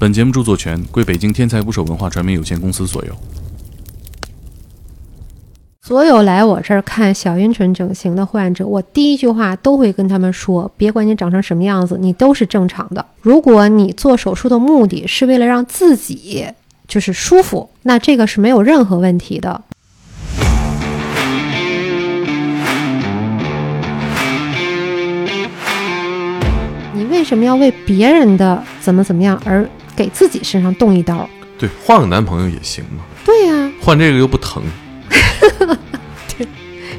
本节目著作权归北京天才捕手文化传媒有限公司所有。所有来我这儿看小阴唇整形的患者，我第一句话都会跟他们说：别管你长成什么样子，你都是正常的。如果你做手术的目的是为了让自己就是舒服，那这个是没有任何问题的。你为什么要为别人的怎么怎么样而给自己身上动一刀？对，换个男朋友也行嘛，对呀、换这个又不疼，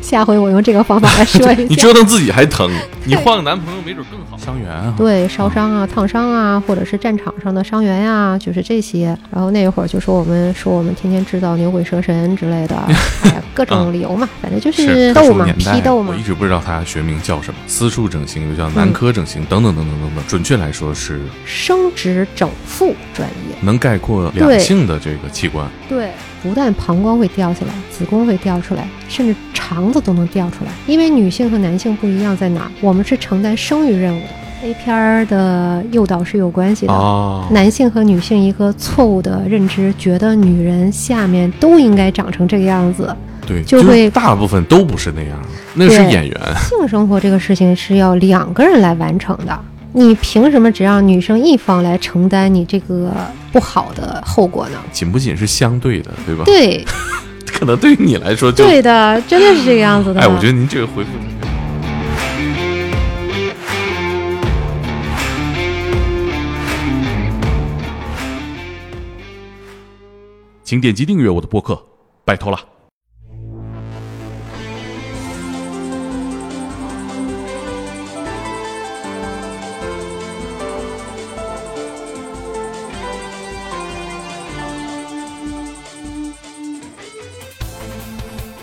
下回我用这个方法来说一下 你。折腾自己还疼，你换个男朋友没准更好。伤员啊，对，烧伤啊、烫伤啊，或者是战场上的伤员呀、就是这些。然后那会儿就说我们说我们天天制造牛鬼蛇神之类的，哎呀，各种理由嘛，反正就是斗嘛，批斗嘛我一。直不知道他学名叫什么，私处整形又叫男科整形，等等等等等等。准确来说是生殖整复专业，能概括两性的这个器官。对，不但膀胱会掉下来，子宫会掉出来，甚至肠子都能掉出来。因为女性和男性不一样在哪儿？我们是承担生育任务的。A 片儿的诱导是有关系的。哦，男性和女性一个错误的认知，觉得女人下面都应该长成这个样子。对，就会大部分都不是那样，那是演员。性生活这个事情是要两个人来完成的，你凭什么只让女生一方来承担你这个不好的后果呢？仅不仅是相对的，对吧？对，可能对于你来说就，对的，真的是这个样子的。哎，我觉得您这个回复挺好。请点击订阅我的播客，拜托了。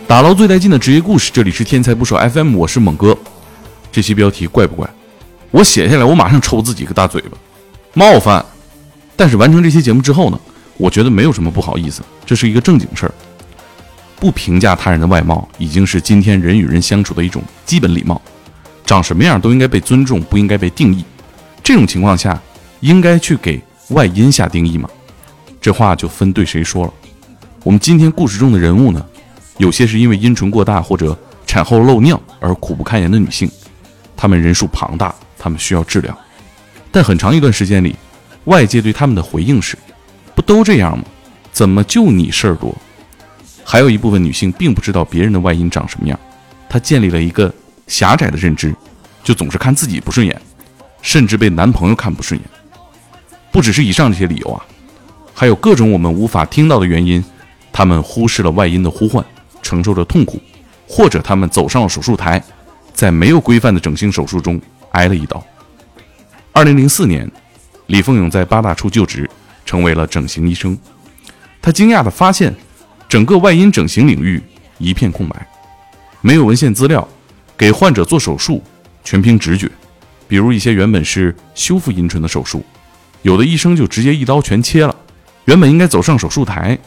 打捞最带劲的职业故事，这里是天才捕手 FM，我是猛哥。这期标题怪不怪？我写下来，我马上抽自己个大嘴巴，冒犯。但是完成这期节目之后呢，我觉得没有什么不好意思，这是一个正经事儿。不评价他人的外貌，已经是今天人与人相处的一种基本礼貌。长什么样都应该被尊重，不应该被定义。这种情况下，应该去给外因下定义吗？这话就分对谁说了。我们今天故事中的人物呢，有些是因为阴唇过大或者产后漏尿而苦不堪言的女性，她们人数庞大，她们需要治疗。但很长一段时间里，外界对他们的回应是：不都这样吗？怎么就你事儿多？还有一部分女性并不知道别人的外阴长什么样，她建立了一个狭窄的认知，就总是看自己不顺眼，甚至被男朋友看不顺眼。不只是以上这些理由啊，还有各种我们无法听到的原因，她们忽视了外阴的呼唤，承受着痛苦，或者他们走上了手术台，在没有规范的整形手术中挨了一刀。二零零四年，李凤勇在八大处就职，成为了整形医生。他惊讶地发现，整个外阴整形领域一片空白，没有文献资料，给患者做手术全凭直觉。比如一些原本是修复阴唇的手术，有的医生就直接一刀全切了。原本应该走上手术台，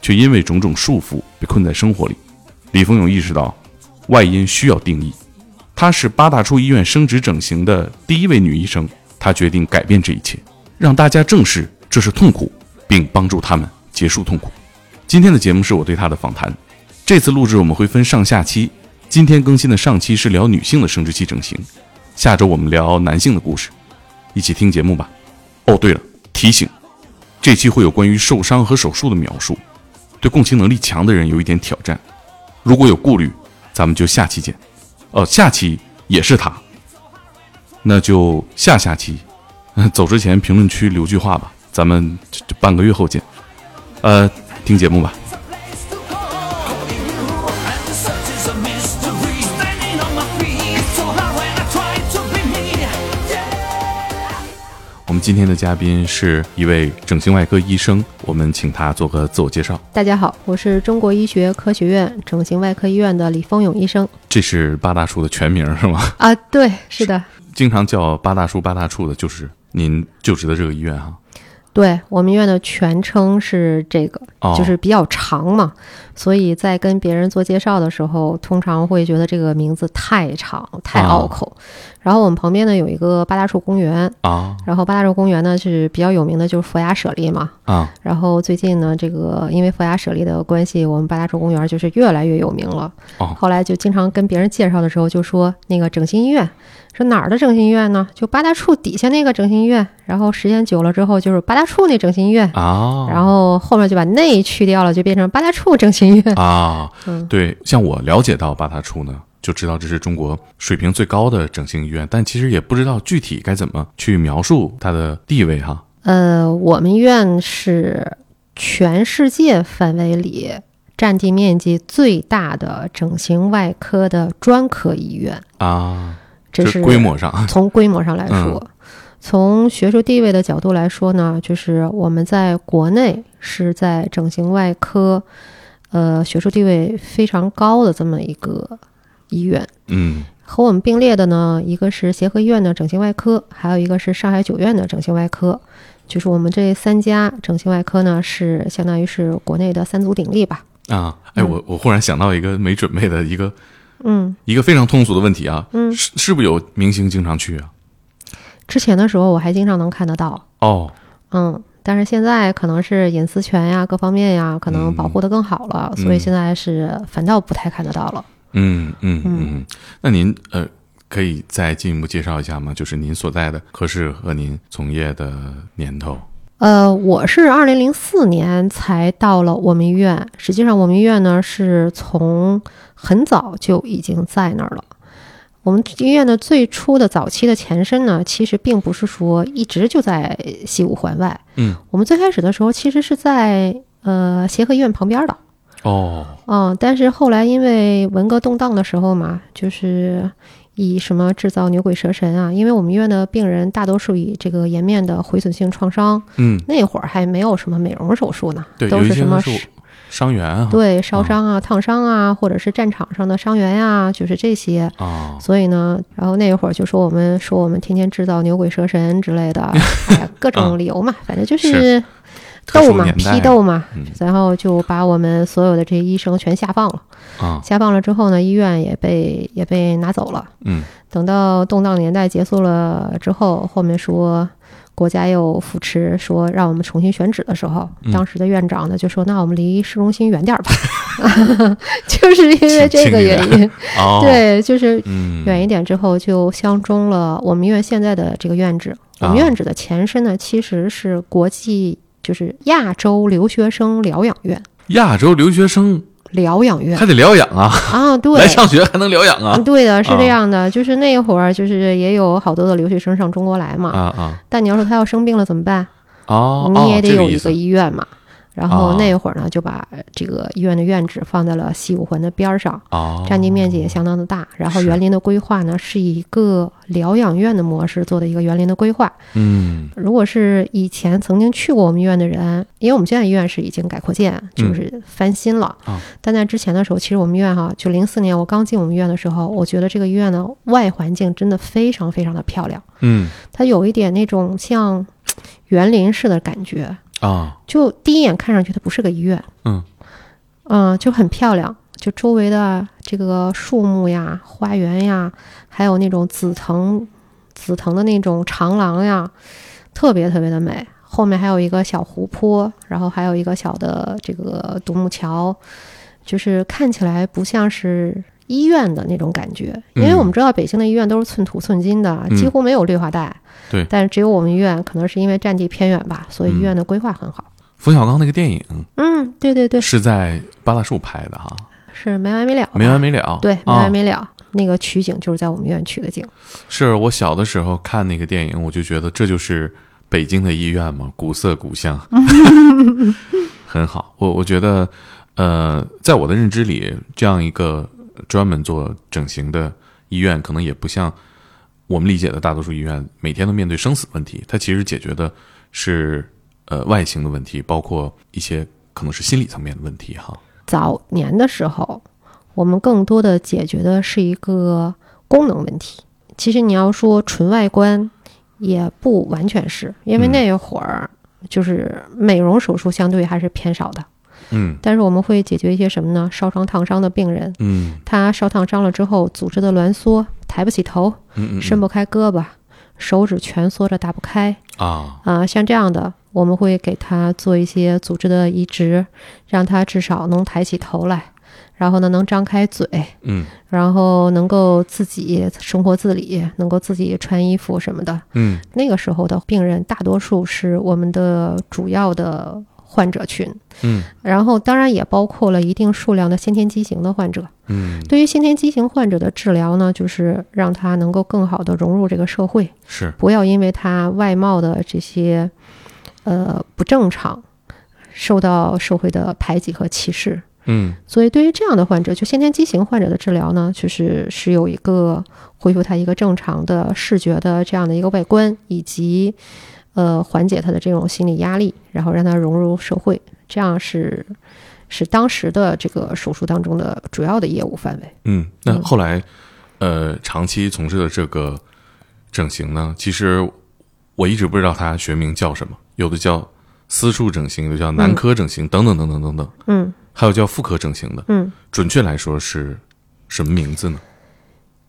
却因为种种束缚被困在生活里。李峰勇意识到，外阴需要定义。她是八大处医院生殖整形的第一位女医生，她决定改变这一切，让大家正视这是痛苦，并帮助他们结束痛苦。今天的节目是我对她的访谈。这次录制我们会分上下期，今天更新的上期是聊女性的生殖器整形，下周我们聊男性的故事，一起听节目吧。哦，对了，提醒，这期会有关于受伤和手术的描述，对共情能力强的人有一点挑战。如果有顾虑，咱们就下期见。哦，下期也是他，那就下下期。走之前评论区留句话吧，咱们这这半个月后见。呃，听节目吧。们今天的嘉宾是一位整形外科医生，我们请他做个自我介绍。大家好，我是中国医学科学院整形外科医院的李峰勇医生。这是八大处的全名是吗？啊，对，是的，经常叫八大处八大处的，就是您就职的这个医院哈。对我们医院的全称是这个，哦，就是比较长嘛，所以在跟别人做介绍的时候，通常会觉得这个名字太长、太拗口。然后我们旁边呢有一个八大处公园，啊然后八大处公园呢是比较有名的，就是佛牙舍利嘛。啊然后最近呢，这个因为佛牙舍利的关系，我们八大处公园就是越来越有名了。哦后来就经常跟别人介绍的时候就说那个整形医院，说哪儿的整形医院呢？就八大处底下那个整形医院。然后时间久了之后，就是八大处那整形医院。啊，然后后面就把那去掉了，就变成八大处整形医院。啊，嗯对，像我了解到八大处呢，就知道这是中国水平最高的整形医院，但其实也不知道具体该怎么去描述它的地位哈。呃，我们院是全世界范围里占地面积最大的整形外科的专科医院，啊，这是规模上，从规模上来说。从学术地位的角度来说呢，就是我们在国内是在整形外科，呃，学术地位非常高的这么一个医院。嗯和我们并列的呢，一个是协和医院的整形外科，还有一个是上海九院的整形外科。就是我们这三家整形外科呢，是相当于是国内的三足鼎立吧。啊，哎，我我忽然想到一个没准备的一个嗯一个非常通俗的问题啊，嗯，是是不是有明星经常去啊？之前的时候我还经常能看得到，哦，嗯，但是现在可能是隐私权呀、各方面呀，可能保护的更好了，所以嗯现在是反倒不太看得到了。嗯嗯嗯嗯，那您呃可以再进一步介绍一下吗？就是您所在的科室和您从业的年头。呃，我是二零零四年才到了我们医院，实际上我们医院呢是从很早就已经在那儿了。我们医院的最初的早期的前身呢，其实并不是说一直就在西五环外，嗯，我们最开始的时候其实是在呃协和医院旁边的，哦，嗯，但是后来因为文革动荡的时候嘛，就是以什么制造牛鬼蛇神啊，因为我们医院的病人大多数以这个颜面的毁损性创伤，嗯，那会儿还没有什么美容手术呢，对，都是什么伤员啊，对烧伤啊、烫伤啊，或者是战场上的伤员呀、就是这些。啊，所以呢，然后那会儿就说我们说我们天天制造牛鬼蛇神之类的，哎各种理由嘛，反正就是斗嘛、批斗嘛，嗯。然后就把我们所有的这些医生全下放了。啊，下放了之后呢，医院也被也被拿走了。嗯。等到动荡年代结束了之后，后面说国家又扶持，说让我们重新选址的时候，嗯。当时的院长呢就说：“那我们离市中心远点儿吧。”就是因为这个原因，哦，，对，就是嗯，远一点之后就相中了我们医院现在的这个院址。我们啊。院址的前身呢，其实是国际，就是亚洲留学生疗养院。亚洲留学生疗养院还得疗养啊，啊，对，来上学还能疗养啊嗯，对的，是啊这样的，就是那会儿，就是也有好多的留学生上中国来嘛。啊啊但你要说他要生病了怎么办？哦，你也得有一个医院嘛。然后哦那会儿呢，就把这个医院的院址放在了西五环的边儿上，哦，占地面积也相当的大。然后园林的规划呢，是以一个疗养院的模式做的一个园林的规划。嗯如果是以前曾经去过我们医院的人，因为我们现在医院是已经改扩建，就是翻新了。啊但在之前的时候，其实我们医院哈，就零四年我刚进我们医院的时候，我觉得这个医院的外环境真的非常非常的漂亮，嗯它有一点那种像园林式的感觉，啊就第一眼看上去它不是个医院，嗯嗯，就很漂亮。就周围的这个树木呀、花园呀，还有那种紫藤、紫藤的那种长廊呀，特别特别的美。后面还有一个小湖泊，然后还有一个小的这个独木桥，就是看起来不像是医院的那种感觉。因为我们知道北京的医院都是寸土寸金的，嗯几乎没有绿化带。对但是只有我们医院，可能是因为占地偏远吧，所以医院的规划很好。冯小刚那个电影嗯，对对对，是在八大处拍的哈，是没完没了，没完没了。对，没啊完没了。那个取景就是在我们医院取的景。是我小的时候看那个电影，我就觉得这就是北京的医院嘛，古色古香，很好。我我觉得，呃，在我的认知里，这样一个专门做整形的医院，可能也不像我们理解的大多数医院每天都面对生死问题，它其实解决的是呃外形的问题，包括一些可能是心理层面的问题哈。早年的时候，我们更多的解决的是一个功能问题。其实你要说纯外观，也不完全是因为嗯那会儿就是美容手术相对还是偏少的。嗯但是我们会解决一些什么呢？烧伤、烫伤的病人，嗯。他烧烫伤了之后，组织的挛缩，抬不起头，嗯嗯。伸不开胳膊，手指蜷缩着打不开。啊。啊、像这样的，我们会给他做一些组织的移植，让他至少能抬起头来，然后呢能张开嘴，嗯。然后能够自己生活自理，能够自己穿衣服什么的。嗯。那个时候的病人，大多数是我们的主要的患者群，嗯。然后当然也包括了一定数量的先天畸形的患者。嗯。对于先天畸形患者的治疗呢，就是让他能够更好的融入这个社会，是。不要因为他外貌的这些呃不正常，受到社会的排挤和歧视。嗯。所以对于这样的患者，就先天畸形患者的治疗呢，就是是有一个恢复他一个正常的视觉的这样的一个外观，以及呃缓解他的这种心理压力，然后让他融入社会，这样是是当时的这个手术当中的主要的业务范围。嗯，那嗯后来呃长期从事的这个整形呢，其实我一直不知道它学名叫什么，有的叫私处整形，有的叫男科整形，等等等等等等，嗯还有叫妇科整形的。嗯。准确来说是什么名字呢？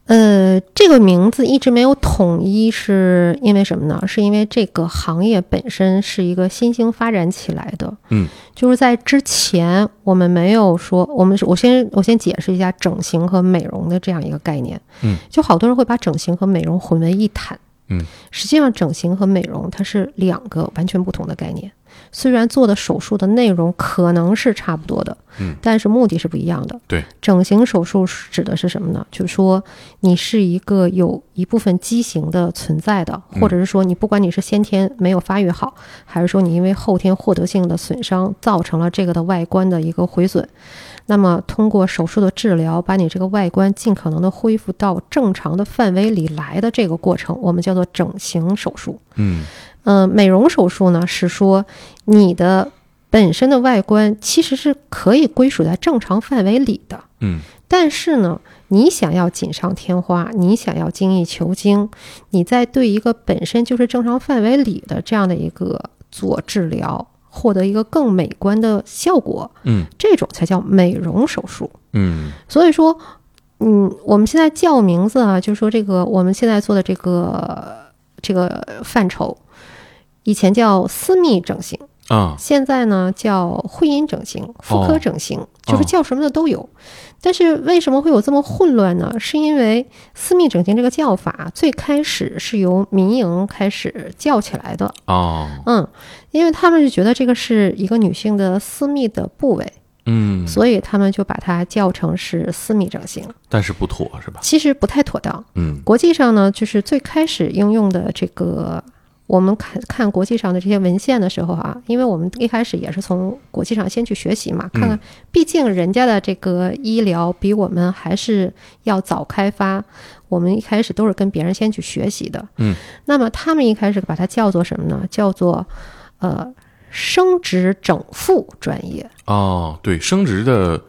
呃，这个名字一直没有统一，是因为什么呢？是因为这个行业本身是一个新兴发展起来的。嗯，就是在之前我们没有说，我们是我先我先解释一下整形和美容的这样一个概念。嗯，就好多人会把整形和美容混为一谈。嗯，实际上整形和美容它是两个完全不同的概念。虽然做的手术的内容可能是差不多的，嗯，但是目的是不一样的。对，整形手术是指的是什么呢？就是说你是一个有一部分畸形的存在的，嗯或者是说你不管你是先天没有发育好，还是说你因为后天获得性的损伤造成了这个的外观的一个毁损，那么通过手术的治疗，把你这个外观尽可能的恢复到正常的范围里来的这个过程，我们叫做整形手术。嗯嗯、美容手术呢是说你的本身的外观其实是可以归属在正常范围里的，嗯但是呢，你想要锦上添花，你想要精益求精，你在对一个本身就是正常范围里的这样的一个做治疗，获得一个更美观的效果，嗯这种才叫美容手术。嗯所以说，嗯，我们现在叫名字啊，就是说这个我们现在做的这个这个范畴，以前叫私密整形，啊现在呢叫会阴整形、妇科整形，就是叫什么的都有。但是为什么会有这么混乱呢？是因为私密整形这个叫法最开始是由民营开始叫起来的，哦嗯，因为他们就觉得这个是一个女性的私密的部位，嗯，所以他们就把它叫成是私密整形。但是不妥是吧？其实不太妥当。嗯国际上呢，就是最开始应用的这个，我们看看国际上的这些文献的时候啊，因为我们一开始也是从国际上先去学习嘛，看看，毕竟人家的这个医疗比我们还是要早开发，我们一开始都是跟别人先去学习的。嗯，那么他们一开始把它叫做什么呢？叫做呃生殖整复专业。哦，对，生殖的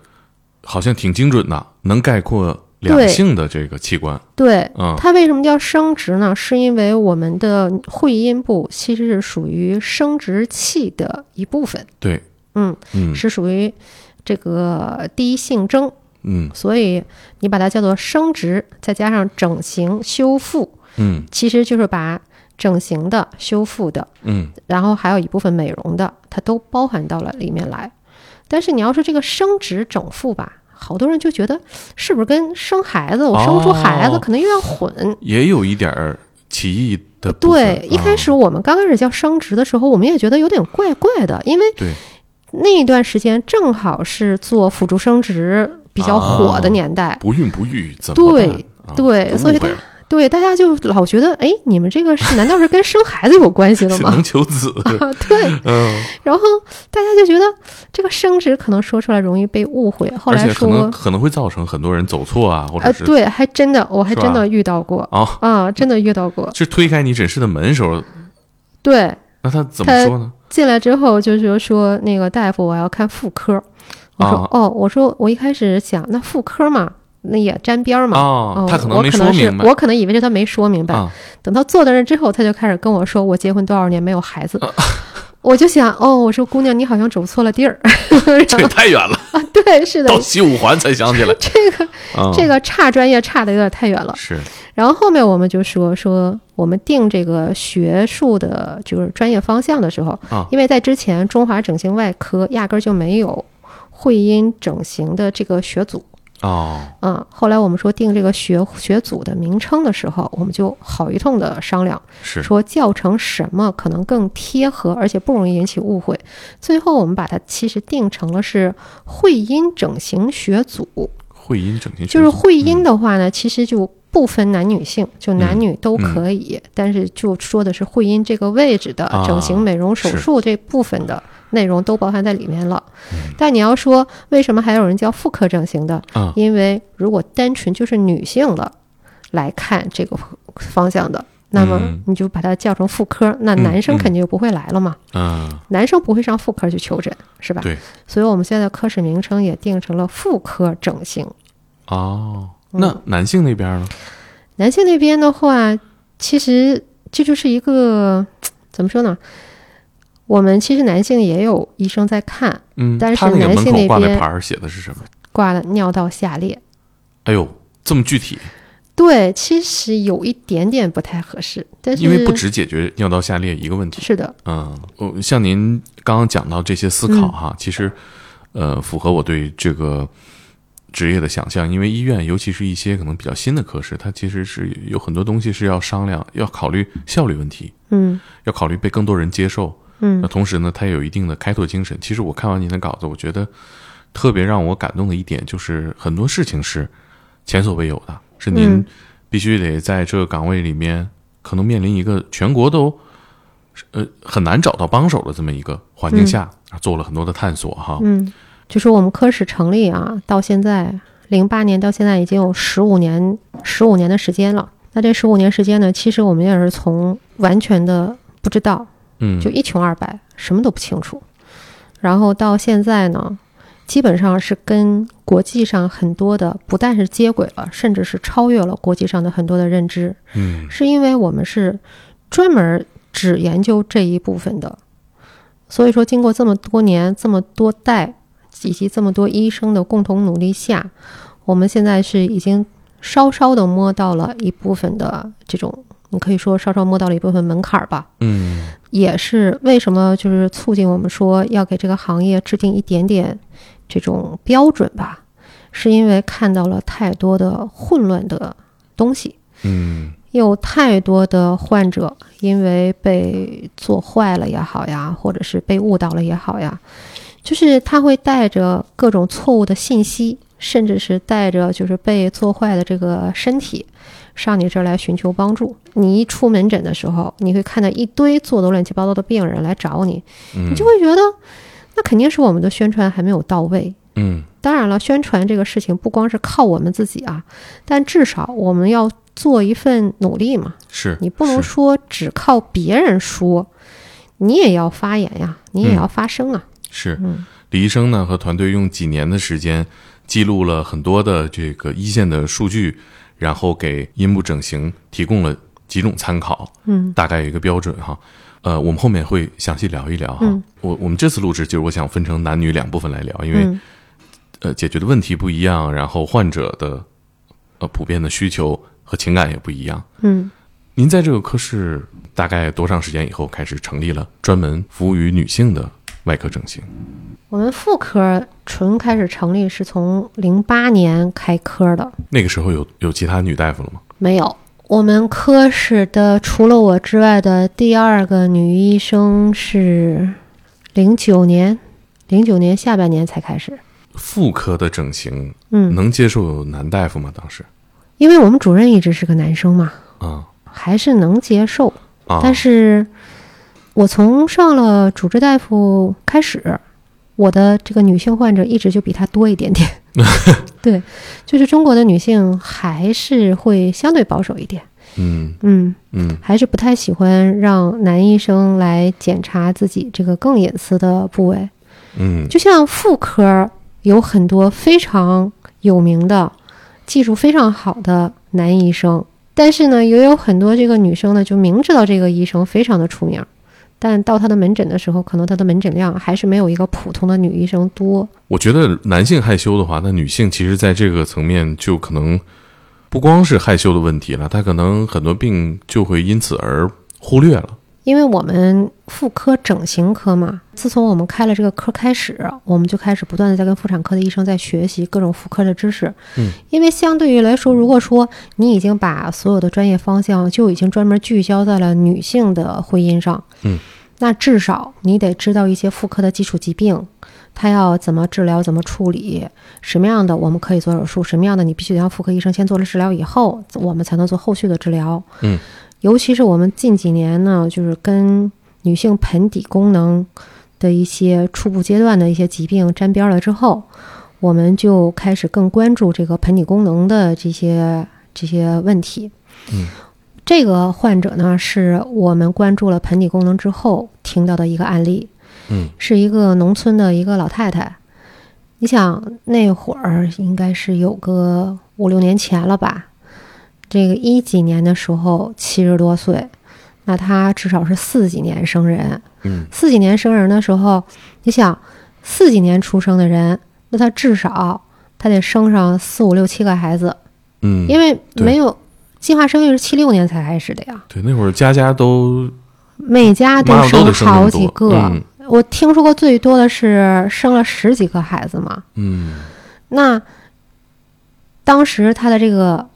好像挺精准的，能概括两对性的这个器官。对，嗯它为什么叫生殖呢？是因为我们的会阴部其实是属于生殖器的一部分，对，嗯，嗯是属于这个第一性征，嗯所以你把它叫做生殖，再加上整形修复，嗯其实就是把整形的、修复的，嗯然后还有一部分美容的，它都包含到了里面来。但是你要说这个生殖整复吧，好多人就觉得是不是跟生孩子，我生不出孩子，哦。可能又要混。也有一点儿歧义的。对，一开始啊我们刚开始叫生殖的时候，我们也觉得有点怪怪的，因为那一段时间正好是做辅助生殖比较火的年代，不孕不育怎么对对，所以对大家就老觉得，哎，你们这个是难道是跟生孩子有关系的是吗？能求子。啊，对，嗯，然后大家就觉得这个生殖可能说出来容易被误会，后来说可能说，可能会造成很多人走错啊，或者呃，是对，还真的，我还真的遇到过哦，啊，真的遇到过，是推开你诊室的门时候，对，那他怎么说呢？进来之后就是说那个大夫，我要看妇科。我说、啊哦，我说我一开始想那妇科嘛，那也沾边儿嘛。哦，他可能没我可能是说明白我可能以为是他没说明白。啊等他坐在那之后，他就开始跟我说，我结婚多少年没有孩子。我就想，哦，我说姑娘，你好像走错了地儿。这也太远了，啊，对，是的到，西五环才想起来。这个啊，这个差专业差的有点太远了。是然后后面我们就说说我们定这个学术的，就是专业方向的时候，啊因为在之前中华整形外科压根儿就没有会阴整形的这个学组。哦，嗯，后来我们说定这个学学组的名称的时候，我们就好一通的商量，是。说叫成什么可能更贴合，而且不容易引起误会。最后我们把它其实定成了是会阴整形学组，会阴整形学组就是会阴的话呢，其实就不分男女性，就男女都嗯可以，但是就说的是会阴这个位置的啊整形美容手术这部分的内容都包含在里面了。嗯但你要说为什么还有人叫妇科整形的？啊因为如果单纯就是女性的来看这个方向的，那么嗯你就把它叫成妇科，那嗯男生嗯肯定就不会来了嘛。嗯，男生不会上妇科去求诊，是吧？对。所以我们现在科室名称也定成了妇科整形。哦，嗯那男性那边呢？男性那边的话，其实这就是一个 怎么说呢？我们其实男性也有医生在看，嗯，但是男性那门口挂那牌儿写的是什么？挂了尿道下裂。哎呦，这么具体，对，其实有一点点不太合适，但是因为不只解决尿道下裂一个问题。是的，嗯，我像您刚刚讲到这些思考哈，其实呃符合我对这个职业的想象，因为医院尤其是一些可能比较新的科室，它其实是有很多东西是要商量，要考虑效率问题，嗯要考虑被更多人接受。嗯那同时呢，它也有一定的开拓精神。其实我看完您的稿子，我觉得特别让我感动的一点就是很多事情是前所未有的，是您嗯必须得在这个岗位里面，可能面临一个全国都呃很难找到帮手的这么一个环境下，做了很多的探索哈。嗯，就是我们科室成立啊，到现在零八年到现在已经有十五年十五年的时间了。那这十五年时间呢，其实我们也是从完全的不知道，嗯，就一穷二白，什么都不清楚，然后到现在呢，基本上是跟国际上很多的不但是接轨了，甚至是超越了国际上的很多的认知，嗯。是因为我们是专门只研究这一部分的，所以说经过这么多年、这么多代以及这么多医生的共同努力下，我们现在是已经稍稍的摸到了一部分的这种，你可以说稍稍摸到了一部分门槛儿吧。嗯也是为什么就是促进我们说要给这个行业制定一点点这种标准吧，是因为看到了太多的混乱的东西，嗯有太多的患者因为被做坏了也好呀，或者是被误导了也好呀，就是他会带着各种错误的信息，甚至是带着就是被做坏的这个身体。上你这儿来寻求帮助，你一出门诊的时候，你会看到一堆做的乱七八糟的病人来找你，嗯，你就会觉得，那肯定是我们的宣传还没有到位。嗯当然了，宣传这个事情不光是靠我们自己啊，但至少我们要做一份努力嘛。是你不能说只靠别人说，你也要发言呀，你也嗯要发声啊。是嗯李医生呢和团队用几年的时间记录了很多的这个一线的数据，然后给阴部整形提供了几种参考，嗯大概有一个标准哈。呃，我们后面会详细聊一聊哈。嗯我我们这次录制就是我想分成男女两部分来聊，因为、嗯呃解决的问题不一样，然后患者的呃普遍的需求和情感也不一样。嗯您在这个科室大概多长时间以后开始成立了专门服务于女性的外科整形？我们妇科纯开始成立是从零八年开科的，那个时候有有其他女大夫了吗？没有。我们科室的除了我之外的第二个女医生是零九年，零九年下半年才开始。妇科的整形嗯，能接受男大夫吗？当时因为我们主任一直是个男生嘛，啊还是能接受。啊，但是我从上了主治大夫开始，我的这个女性患者一直就比他多一点点。对，就是中国的女性还是会相对保守一点，嗯。嗯，嗯。还是不太喜欢让男医生来检查自己这个更隐私的部位。嗯。就像妇科有很多非常有名的、技术非常好的男医生，但是呢，也有很多这个女生呢，就明知道这个医生非常的出名，但到他的门诊的时候，可能他的门诊量还是没有一个普通的女医生多。我觉得男性害羞的话，那女性其实在这个层面就可能不光是害羞的问题了，她可能很多病就会因此而忽略了。因为我们妇科整形科嘛，自从我们开了这个科开始，我们就开始不断的在跟妇产科的医生在学习各种妇科的知识。嗯，因为相对于来说，如果说你已经把所有的专业方向就已经专门聚焦在了女性的婚姻上，嗯，那至少你得知道一些妇科的基础疾病，它要怎么治疗、怎么处理，什么样的我们可以做手术，什么样的你必须得让妇科医生先做了治疗以后，我们才能做后续的治疗。嗯。尤其是我们近几年呢，就是跟女性盆底功能的一些初步阶段的一些疾病沾边了之后，我们就开始更关注这个盆底功能的这些这些问题。嗯，这个患者呢，是我们关注了盆底功能之后听到的一个案例。嗯，是一个农村的一个老太太。你想那会儿应该是有个五六年前了吧？这个一几年的时候，七十多岁，那他至少是四几年生人。嗯，四几年生人的时候，你想四几年出生的人，那他至少他得生上四五六七个孩子。嗯，因为没有计划生育是七六年才开始的呀。对，那会儿家家都每家都生好几个。嗯，我听说过最多的是生了十几个孩子嘛。嗯，那当时他的这个。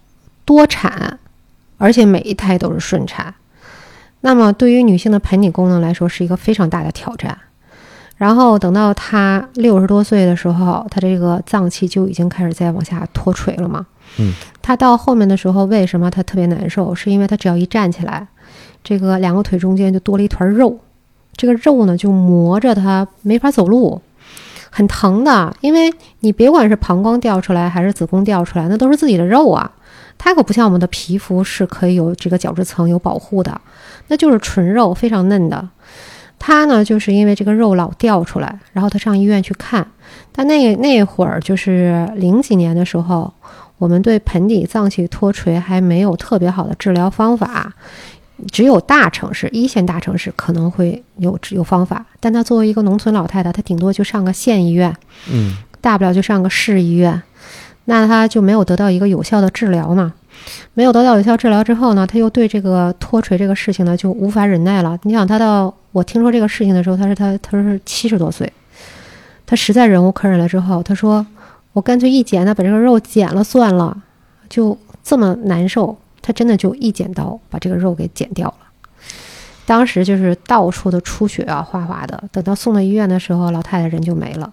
多产，而且每一胎都是顺产，那么对于女性的盆底功能来说是一个非常大的挑战。然后等到她六十多岁的时候，她这个脏器就已经开始在往下脱垂了嘛。嗯，她到后面的时候，为什么她特别难受？是因为她只要一站起来，这个两个腿中间就多了一团肉，这个肉呢就磨着她没法走路，很疼的。因为你别管是膀胱掉出来还是子宫掉出来，那都是自己的肉啊。它可不像我们的皮肤是可以有这个角质层有保护的，那就是纯肉，非常嫩的。它呢，就是因为这个肉老掉出来，然后他上医院去看。但那那会儿就是零几年的时候，我们对盆底脏器脱垂还没有特别好的治疗方法，只有大城市一线大城市可能会有有方法。但她作为一个农村老太太，她顶多就上个县医院，嗯，大不了就上个市医院。那他就没有得到一个有效的治疗嘛？没有得到有效治疗之后呢，他又对这个脱垂这个事情呢就无法忍耐了。你想，他到我听说这个事情的时候，他是他他是七十多岁，他实在忍无可忍了之后，他说：“我干脆一剪，他把这个肉剪了算了。”就这么难受，他真的就一剪刀把这个肉给剪掉了。当时就是到处的出血啊，哗哗的。等到送到医院的时候，老太太人就没了。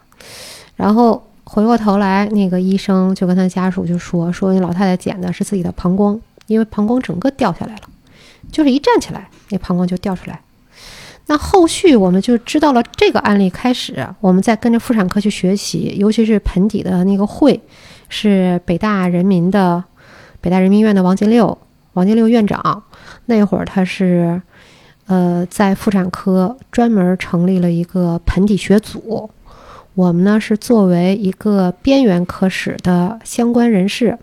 然后。回过头来，那个医生就跟他家属就说：“说那老太太捡的是自己的膀胱，因为膀胱整个掉下来了，就是一站起来，那膀胱就掉出来。那后续我们就知道了这个案例，开始我们再跟着妇产科去学习，尤其是盆底的那个会，是北大人民的北大人民医院的王金六，王金六院长那会儿他是呃在妇产科专门成立了一个盆底学组。”我们呢是作为一个边缘科室的相关人士，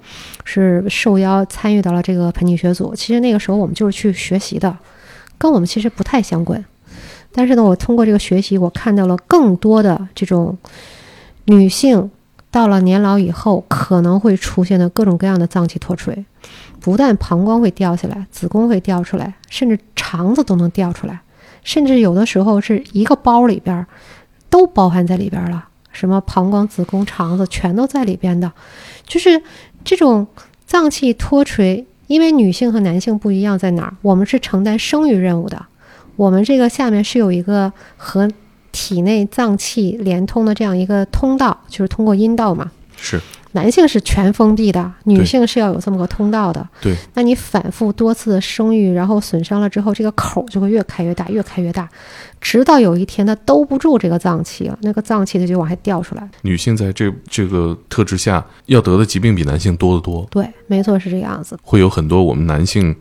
是受邀参与到了这个盆底学组。其实那个时候我们就是去学习的，跟我们其实不太相关。但是呢，我通过这个学习，我看到了更多的这种女性到了年老以后可能会出现的各种各样的脏器脱垂，不但膀胱会掉下来，子宫会掉出来，甚至肠子都能掉出来，甚至有的时候是一个包里边。都包含在里边了，什么膀胱、子宫、肠子全都在里边的，就是这种脏器脱垂。因为女性和男性不一样在哪儿？我们是承担生育任务的，我们这个下面是有一个和体内脏器连通的这样一个通道，就是通过阴道嘛。是。男性是全封闭的，女性是要有这么个通道的。对，那你反复多次的生育，然后损伤了之后，这个口就会越开越大，越开越大，直到有一天它兜不住这个脏器了，那个脏器它就往下掉出来。女性在这这个特质下，要得的疾病比男性多得多。对，没错，是这个样子。会有很多我们男性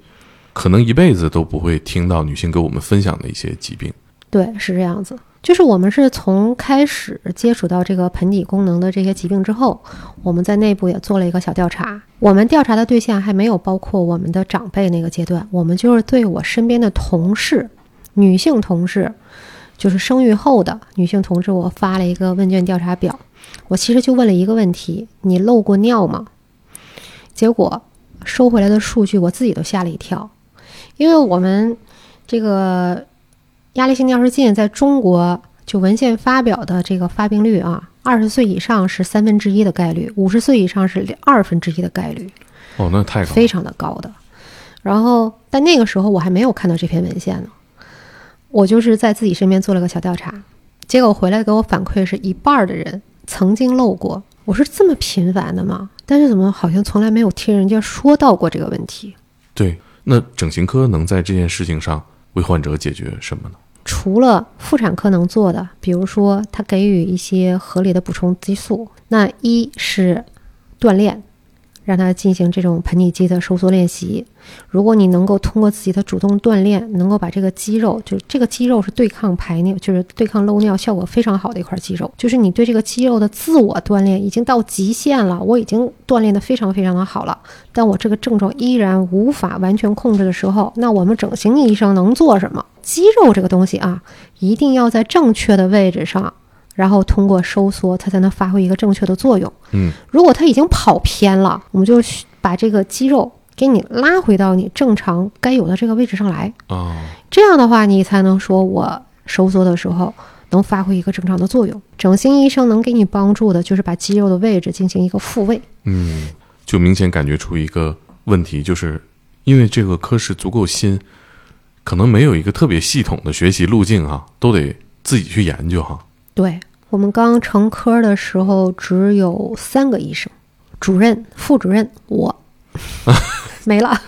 可能一辈子都不会听到女性给我们分享的一些疾病。对，是这样子。就是我们是从开始接触到这个盆底功能的这些疾病之后，我们在内部也做了一个小调查。我们调查的对象还没有包括我们的长辈那个阶段，我们就是对我身边的同事，女性同事，就是生育后的女性同志，我发了一个问卷调查表，我其实就问了一个问题：你漏过尿吗？结果收回来的数据，我自己都吓了一跳，因为我们这个压力性尿失禁在中国就文献发表的这个发病率啊，二十岁以上是三分之一的概率，五十岁以上是二分之一的概率，哦，那太高了，非常的高的。然后，但那个时候我还没有看到这篇文献呢，我就是在自己身边做了个小调查，结果回来给我反馈是一半儿的人曾经漏过。我说这么频繁的吗？但是怎么好像从来没有听人家说到过这个问题？对。那整形科能在这件事情上为患者解决什么呢？除了妇产科能做的，比如说他给予一些合理的补充激素，那一是锻炼。让他进行这种盆底肌的收缩练习。如果你能够通过自己的主动锻炼，能够把这个肌肉，就是这个肌肉是对抗排尿，就是对抗漏尿效果非常好的一块肌肉。就是你对这个肌肉的自我锻炼已经到极限了，我已经锻炼的非常非常的好了，但我这个症状依然无法完全控制的时候，那我们整形医生能做什么？肌肉这个东西啊，一定要在正确的位置上。然后通过收缩，它才能发挥一个正确的作用。嗯，如果它已经跑偏了，我们就把这个肌肉给你拉回到你正常该有的这个位置上来。哦，这样的话，你才能说我收缩的时候能发挥一个正常的作用。整形医生能给你帮助的就是把肌肉的位置进行一个复位。嗯，就明显感觉出一个问题，就是因为这个科室足够新，可能没有一个特别系统的学习路径哈，都得自己去研究哈。对我们刚成科的时候，只有三个医生，主任、副主任，我 没了。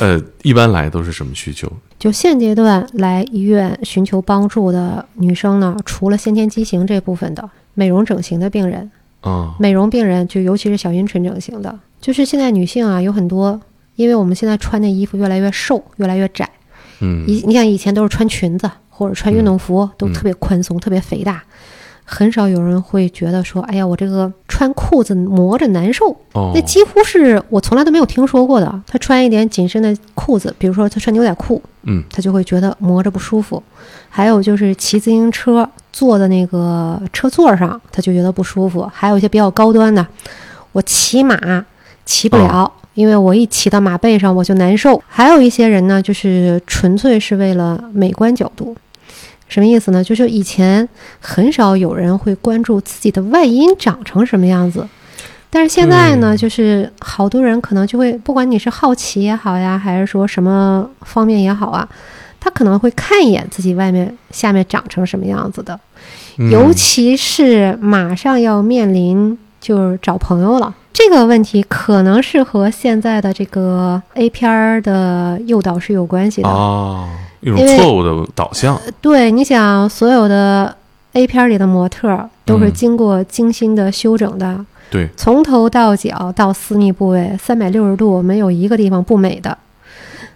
呃，一般来都是什么需求？就现阶段来医院寻求帮助的女生呢，除了先天畸形这部分的美容整形的病人，啊，美容病人就尤其是小阴唇整形的，就是现在女性啊有很多，因为我们现在穿的衣服越来越瘦，越来越窄。嗯，以你像以前都是穿裙子。或者穿运动服都特别宽松、特别肥大，很少有人会觉得说：“哎呀，我这个穿裤子磨着难受。”那几乎是我从来都没有听说过的。他穿一点紧身的裤子，比如说他穿牛仔裤，嗯，他就会觉得磨着不舒服。还有就是骑自行车坐在那个车座上，他就觉得不舒服。还有一些比较高端的，我骑马骑不了。因为我一骑到马背上我就难受，还有一些人呢，就是纯粹是为了美观角度。什么意思呢？就是以前很少有人会关注自己的外阴长成什么样子，但是现在呢，就是好多人可能就会，不管你是好奇也好呀，还是说什么方面也好啊，他可能会看一眼自己外面下面长成什么样子的，尤其是马上要面临就是找朋友了，这个问题可能是和现在的这个 A 片儿的诱导是有关系的。哦。一种错误的导向。对，你想，所有的 A 片里的模特都是经过精心的修整的，对，从头到脚到私密部位，三百六十度没有一个地方不美的。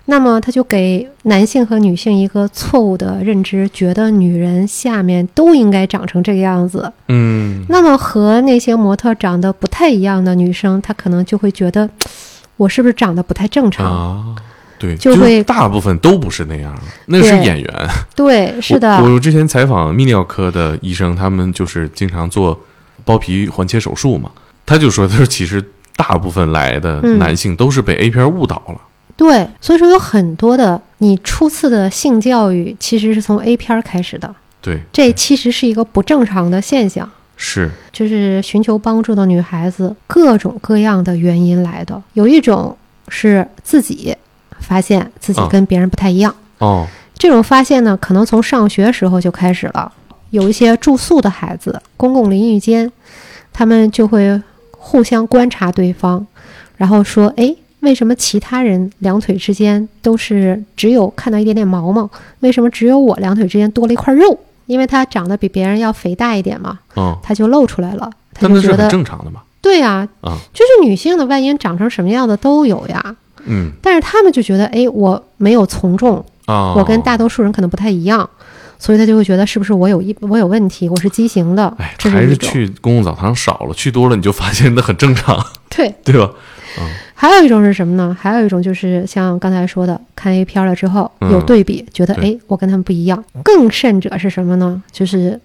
那么，他就给男性和女性一个错误的认知，觉得女人下面都应该长成这个样子。嗯，那么和那些模特长得不太一样的女生，她可能就会觉得，我是不是长得不太正常啊？对，就会大部分都不是那样，那是演员。对，是的。我之前采访泌尿科的医生，他们就是经常做包皮环切手术嘛，他就说，他说其实大部分来的男性都是被 A 片误导了。对，所以说有很多的你初次的性教育其实是从 A 片开始的。对，这其实是一个不正常的现象。是，就是寻求帮助的女孩子，各种各样的原因来的，有一种是自己。发现自己跟别人不太一样哦，这种发现呢，可能从上学时候就开始了。有一些住宿的孩子，公共淋浴间，他们就会互相观察对方，然后说：“哎，为什么其他人两腿之间都是只有看到一点点毛毛？为什么只有我两腿之间多了一块肉？因为他长得比别人要肥大一点嘛，哦，他就露出来了。他就觉得正常的嘛。对呀，啊，就是女性的外阴长成什么样的都有呀。”嗯，但是他们就觉得，哎，我没有从众啊，我跟大多数人可能不太一样，所以他就会觉得是不是我有一我有问题，我是畸形的。哎，还是去公共澡堂少了，去多了你就发现那很正常。对 对吧？嗯还有一种是什么呢？还有一种就是像刚才说的，看 A 片了之后嗯有对比，觉得对哎，我跟他们不一样。更甚者是什么呢？就是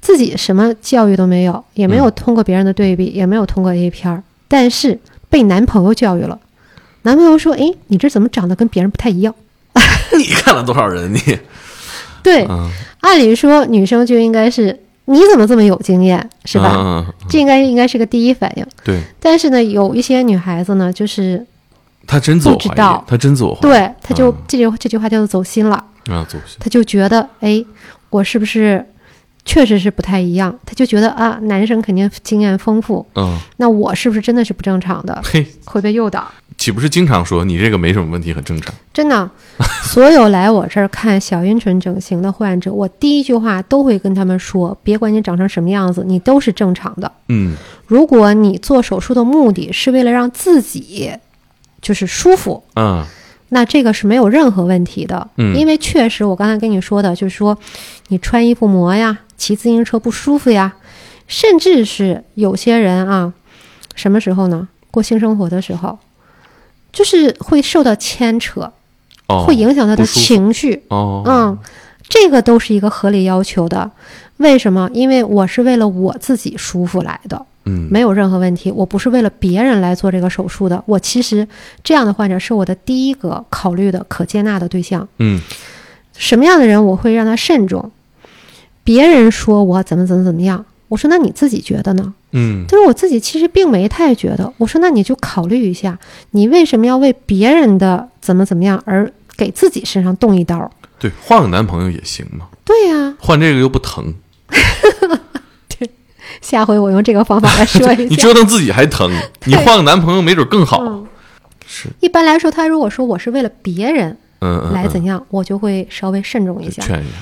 自己什么教育都没有，也没有通过别人的对比，也没有通过 A 片儿，但是被男朋友教育了。男朋友说：“哎，你这怎么长得跟别人不太一样 你看了多少人？你？”对，嗯，按理说女生就应该是你怎么这么有经验，是吧？嗯，嗯这应该应该是个第一反应。对但是呢，有一些女孩子呢，就是她真自我怀疑不知道，他真自我怀疑。对，她就、嗯这句这句话叫做走心了，啊，走心。她就觉得，哎，我是不是确实是不太一样？他就觉得啊，男生肯定经验丰富，嗯，那我是不是真的是不正常的？嘿，会被诱导。岂不是经常说你这个没什么问题，很正常？真的，所有来我这儿看小阴唇整形的患者，我第一句话都会跟他们说：别管你长成什么样子，你都是正常的。嗯如果你做手术的目的是为了让自己就是舒服，嗯那这个是没有任何问题的。嗯因为确实我刚才跟你说的，就是说你穿衣服磨呀，骑自行车不舒服呀，甚至是有些人啊，什么时候呢？过性生活的时候，就是会受到牵扯，哦，会影响他的情绪。哦，嗯，这个都是一个合理要求的。为什么？因为我是为了我自己舒服来的，嗯没有任何问题。我不是为了别人来做这个手术的。我其实这样的患者是我的第一个考虑的可接纳的对象。嗯什么样的人我会让他慎重？别人说我怎么怎么怎么样，我说那你自己觉得呢？嗯但是我自己其实并没太觉得。我说那你就考虑一下，你为什么要为别人的怎么怎么样而给自己身上动一刀？对，换个男朋友也行嘛，对呀、换这个又不疼，下回我用这个方法来说一下。你折腾自己还疼，你换个男朋友没准更好。嗯，是，一般来说，他如果说我是为了别人嗯来怎样，我就会稍微慎重一下，劝一下，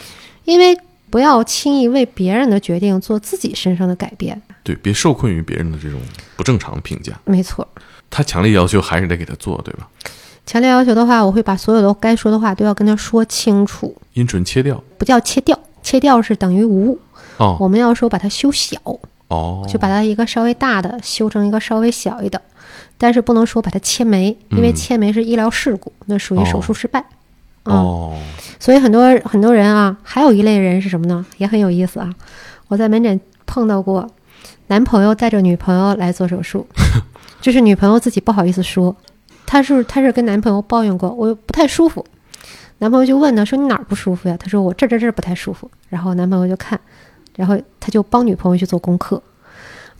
因为不要轻易为别人的决定做自己身上的改变。对，别受困于别人的这种不正常的评价。没错，他强烈要求还是得给他做，对吧？强烈要求的话，我会把所有的该说的话都要跟他说清楚，音准切掉。不叫切掉，切掉是等于无，哦我们要说把它修小，哦，就把它一个稍微大的修成一个稍微小一点，但是不能说把它切没，因为嗯切没是医疗事故，那属于手术失败。嗯，哦，所以很多很多人啊，还有一类人是什么呢？也很有意思啊。我在门诊碰到过，男朋友带着女朋友来做手术，就是女朋友自己不好意思说，她是她是跟男朋友抱怨过，我不太舒服。男朋友就问她说你哪儿不舒服呀？她说我这这这不太舒服。然后男朋友就看，然后他就帮女朋友去做功课。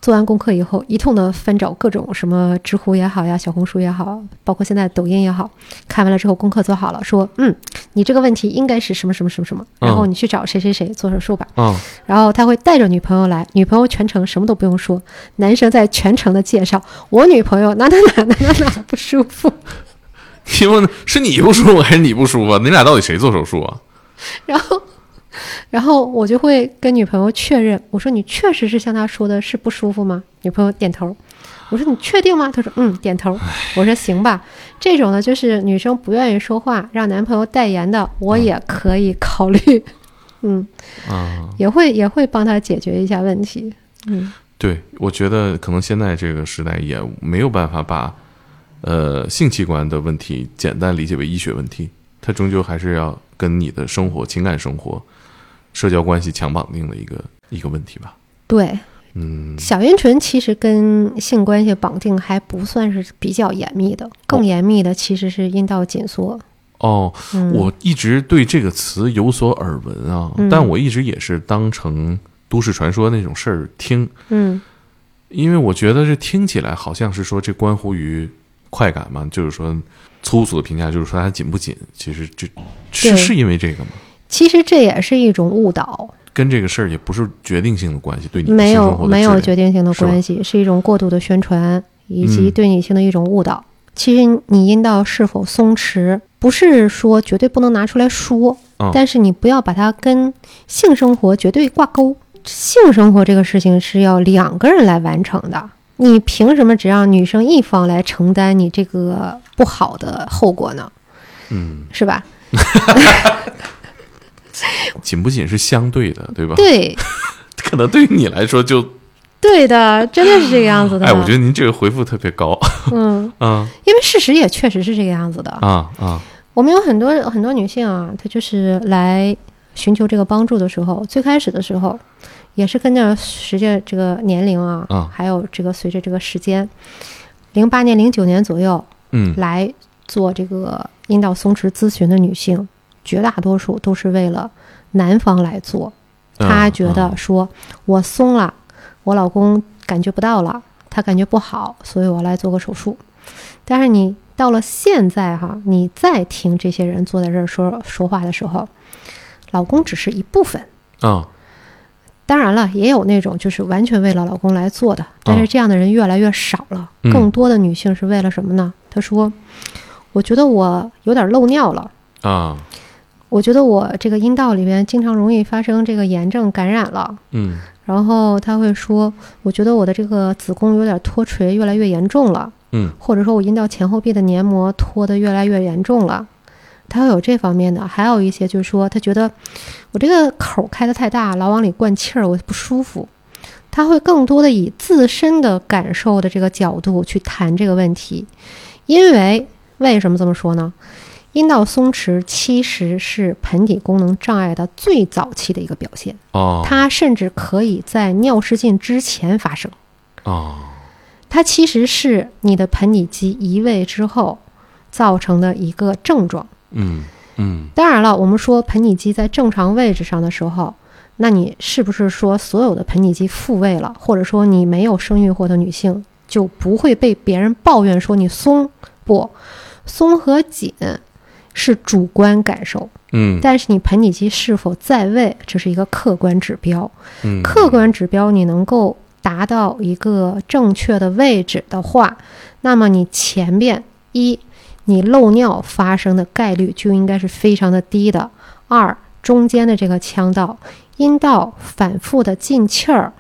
做完功课以后，一通的翻找各种什么知乎也好呀，小红书也好，包括现在抖音也好，看完了之后功课做好了，说嗯，你这个问题应该是什么什么什么什么，然后你去找谁谁谁做手术吧。嗯，然后他会带着女朋友来，女朋友全程什么都不用说，男生在全程的介绍我女朋友哪哪哪哪哪哪不舒服，请问是你不舒服还是你不舒服？你俩到底谁做手术啊？然后。然后我就会跟女朋友确认，我说你确实是像他说的是不舒服吗？女朋友点头。我说你确定吗？她说嗯，点头。我说行吧。这种呢，就是女生不愿意说话，让男朋友代言的，我也可以考虑。嗯，啊，也会也会帮他解决一下问题。嗯，对，我觉得可能现在这个时代也没有办法把呃性器官的问题简单理解为医学问题，它终究还是要跟你的生活、情感生活、社交关系强绑定的一个一个问题吧。对，嗯，小阴唇其实跟性关系绑定还不算是比较严密的，更严密的其实是阴道紧缩。哦，嗯，我一直对这个词有所耳闻啊，嗯。但我一直也是当成都市传说那种事儿听，嗯。因为我觉得这听起来好像是说这关乎于快感嘛，就是说粗俗的评价就是说它紧不紧，其实这是是因为这个吗？其实这也是一种误导，跟这个事儿也不是决定性的关系，对你没有没有决定性的关系，是一种过度的宣传以及嗯对女性的一种误导。其实你阴道是否松弛，不是说绝对不能拿出来说，嗯但是你不要把它跟性生活绝对挂钩。性生活这个事情是要两个人来完成的，你凭什么只让女生一方来承担你这个不好的后果呢？嗯，是吧？紧不紧是相对的，对吧？对，可能对于你来说就，对的，真的是这个样子的。哎，我觉得您这个回复特别高，嗯，嗯。因为事实也确实是这个样子的。啊啊。我们有很多很多女性啊，她就是来寻求这个帮助的时候，最开始的时候，也是跟着随着这个年龄啊，啊。还有这个随着这个时间，零八年、零九年左右嗯。来做这个阴道松弛咨询的女性，绝大多数都是为了男方来做。她觉啊得说，我松了，我老公感觉不到了，他感觉不好，所以我来做个手术。但是你到了现在哈，你再听这些人坐在这儿说说话的时候，老公只是一部分。啊当然了，也有那种就是完全为了老公来做的，但是这样的人越来越少了。嗯更多的女性是为了什么呢？她说：“我觉得我有点漏尿了，啊我觉得我这个阴道里边经常容易发生这个炎症感染了。”嗯然后他会说：“我觉得我的这个子宫有点脱垂，越来越严重了。”嗯或者说我阴道前后壁的黏膜脱得越来越严重了，他会有这方面的，还有一些就是说他觉得我这个口开得太大，老往里灌气儿，我不舒服。他会更多的以自身的感受的这个角度去谈这个问题，因为为什么这么说呢？阴道松弛其实是盆底功能障碍的最早期的一个表现，哦它甚至可以在尿失禁之前发生。哦它其实是你的盆底肌移位之后造成的一个症状。嗯嗯当然了，我们说盆底肌在正常位置上的时候，那你是不是说所有的盆底肌复位了，或者说你没有生育过的女性就不会被别人抱怨说你松？不，松和紧是主观感受，嗯但是你盆底肌是否在位，这是一个客观指标。嗯客观指标你能够达到一个正确的位置的话，那么你前边一你漏尿发生的概率就应该是非常的低的。二中间的这个腔道阴道反复的进气儿。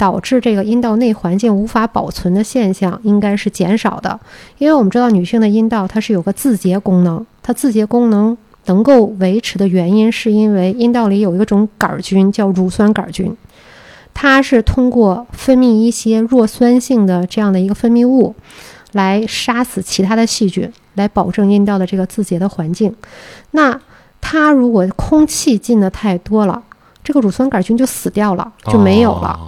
导致这个阴道内环境无法保存的现象应该是减少的，因为我们知道女性的阴道它是有个自洁功能，它自洁功能能够维持的原因是因为阴道里有一种杆菌叫乳酸杆菌，它是通过分泌一些弱酸性的这样的一个分泌物，来杀死其他的细菌，来保证阴道的这个自洁的环境。那它如果空气进的太多了，这个乳酸杆菌就死掉了，就没有了。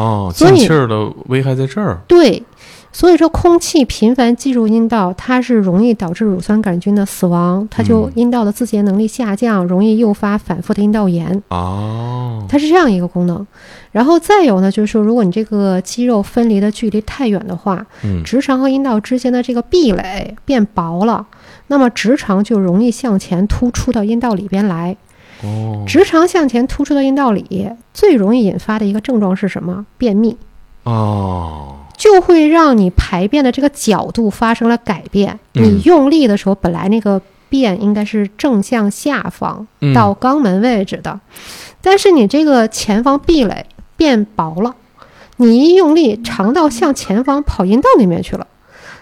哦，所以进气儿的危害在这儿对，所以说空气频繁进入阴道，它是容易导致乳酸杆菌的死亡，它就嗯阴道的自洁能力下降，容易诱发反复的阴道炎。哦它是这样一个功能。然后再有呢，就是说，如果你这个肌肉分离的距离太远的话，嗯直肠和阴道之间的这个壁垒变薄了，那么直肠就容易向前突出到阴道里边来。哦直肠向前突出的阴道里，最容易引发的一个症状是什么？便秘，哦就会让你排便的这个角度发生了改变。嗯你用力的时候，本来那个便应该是正向下方嗯到肛门位置的，但是你这个前方壁垒变薄了，你一用力，肠道向前方跑阴道那边去了。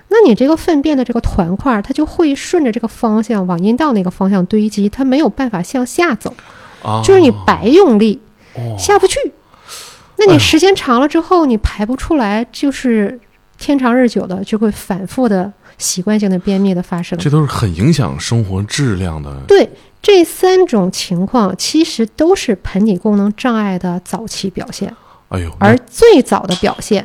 那你这个粪便的这个团块，它就会顺着这个方向往阴道那个方向堆积，它没有办法向下走，哦就是你白用力哦下不去。那你时间长了之后，你排不出来，就是天长日久的就会反复的习惯性的便秘的发生。这都是很影响生活质量的对这三种情况，其实都是盆底功能障碍的早期表现，哎呦而最早的表现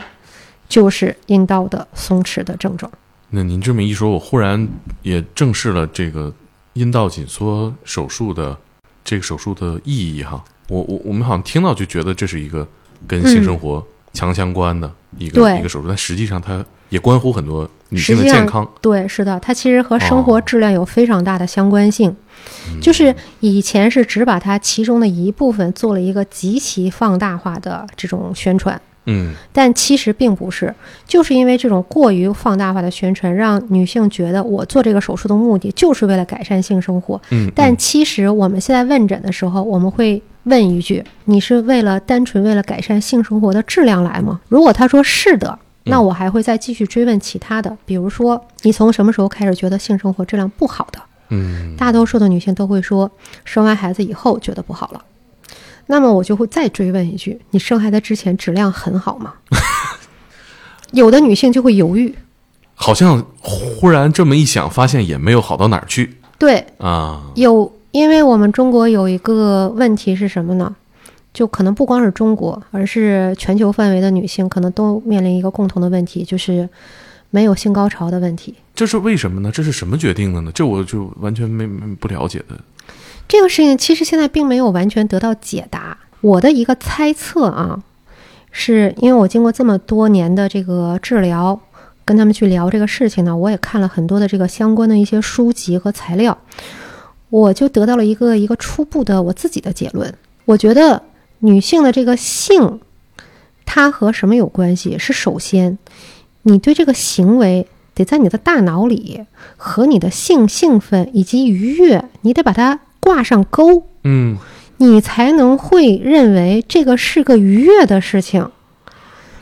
就是阴道的松弛的症状。那您这么一说，我忽然也正视了这个阴道紧缩手术的这个手术的意义哈。我我我们好像听到就觉得这是一个跟性生活强相关的一个、对一个手术，但实际上它也关乎很多女性的健康。对，是的，它其实和生活哦质量有非常大的相关性。嗯就是以前是只把它其中的一部分做了一个极其放大化的这种宣传，嗯但其实并不是，就是因为这种过于放大化的宣传，让女性觉得我做这个手术的目的就是为了改善性生活。嗯，但其实我们现在问诊的时候，我们会问一句：你是为了单纯为了改善性生活的质量来吗？如果他说是的，那我还会再继续追问其他的，比如说你从什么时候开始觉得性生活质量不好的？嗯大多数的女性都会说，生完孩子以后觉得不好了。那么我就会再追问一句：你生孩子之前质量很好吗？有的女性就会犹豫，好像忽然这么一想，发现也没有好到哪儿去对，啊。有，因为我们中国有一个问题是什么呢？就可能不光是中国，而是全球范围的女性可能都面临一个共同的问题，就是没有性高潮的问题。这是为什么呢？这是什么决定的呢？这我就完全没没不了解的。这个事情其实现在并没有完全得到解答。我的一个猜测啊，是因为我经过这么多年的这个治疗，跟他们去聊这个事情呢，我也看了很多的这个相关的一些书籍和材料，我就得到了一个一个初步的我自己的结论。我觉得女性的这个性，它和什么有关系？是首先，你对这个行为得在你的大脑里和你的性兴奋以及愉悦，你得把它挂上钩。嗯你才能会认为这个是个愉悦的事情。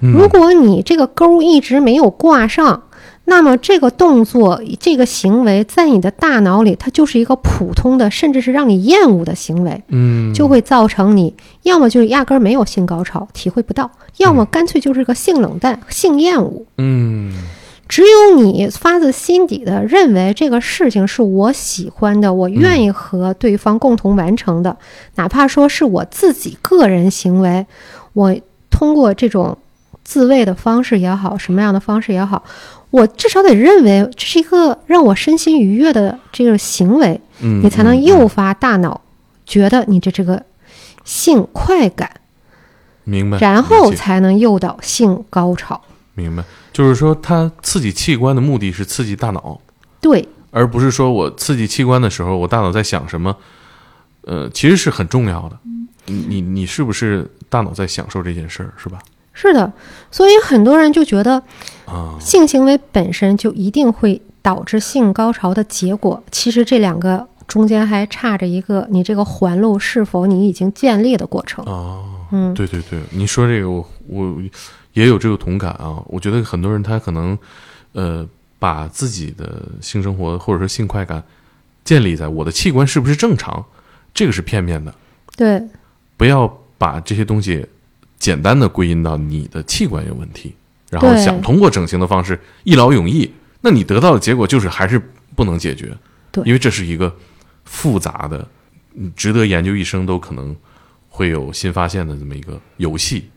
嗯如果你这个钩一直没有挂上，那么这个动作、这个行为在你的大脑里，它就是一个普通的，甚至是让你厌恶的行为，嗯，就会造成你要么就是压根儿没有性高潮，体会不到；要么干脆就是个性冷淡、性厌恶。嗯只有你发自心底的认为这个事情是我喜欢的，我愿意和对方共同完成的，哪怕说是我自己个人行为，我通过这种自慰的方式也好，什么样的方式也好，我至少得认为这是一个让我身心愉悦的这个行为，嗯，你才能嗯诱发大脑觉得你的这个性快感，明白，然后才能诱导性高潮。明白，就是说它刺激器官的目的是刺激大脑，对，而不是说我刺激器官的时候，我大脑在想什么，呃，其实是很重要的。你你你是不是大脑在享受这件事儿，是吧？是的，所以很多人就觉得啊，性行为本身就一定会导致性高潮的结果。其实这两个中间还差着一个你这个环路是否你已经建立的过程。哦，嗯，对对对，你说这个我我也有这个同感啊。我觉得很多人他可能呃把自己的性生活或者说性快感建立在我的器官是不是正常，这个是片面的，对。不要把这些东西简单的归因到你的器官有问题，然后想通过整形的方式一劳永逸，那你得到的结果就是还是不能解决，对。因为这是一个复杂的，嗯值得研究一生都可能会有新发现的这么一个游戏，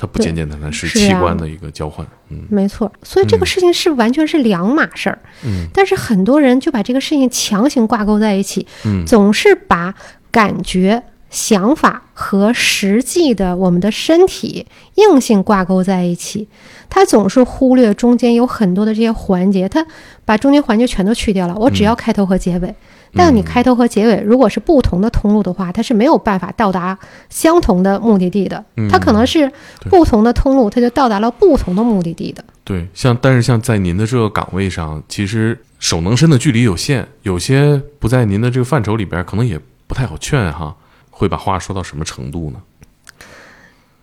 它不简简单单是器官的一个交换，嗯没错。所以这个事情是完全是两码事儿。嗯但是很多人就把这个事情强行挂钩在一起，嗯总是把感觉、想法和实际的我们的身体硬性挂钩在一起。他总是忽略中间有很多的这些环节，他把中间环节全都去掉了。我只要开头和结尾，但你开头和结尾如果是不同的通路的话，它是没有办法到达相同的目的地的。它可能是不同的通路，它就到达了不同的目的地的。对，像但是像在您的这个岗位上，其实手能伸的距离有限，有些不在您的这个范畴里边，可能也不太好劝哈。会把话说到什么程度呢？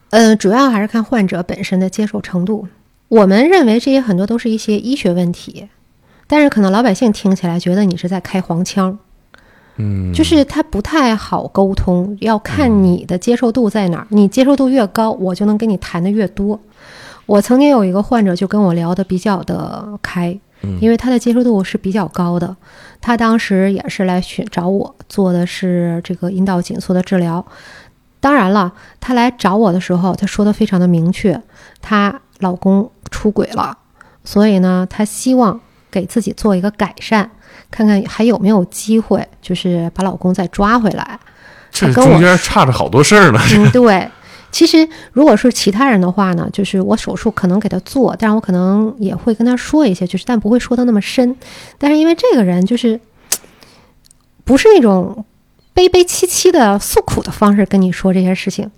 嗯，主要还是看患者本身的接受程度。我们认为这些很多都是一些医学问题，但是可能老百姓听起来觉得你是在开黄腔，嗯，就是他不太好沟通，要看你的接受度在哪儿。你接受度越高，我就能跟你谈的越多。我曾经有一个患者就跟我聊的比较的开，因为他的接受度是比较高的。他当时也是来寻找我做的是这个阴道紧缩的治疗。当然了，她来找我的时候，她说的非常的明确，她老公出轨了，所以呢，她希望给自己做一个改善，看看还有没有机会，就是把老公再抓回来。这跟我中间差着好多事儿呢。嗯，对。其实，如果是其他人的话呢，就是我手术可能给他做，但是我可能也会跟他说一些，就是但不会说的那么深。但是因为这个人就是不是那种悲悲戚戚的诉苦的方式跟你说这些事情，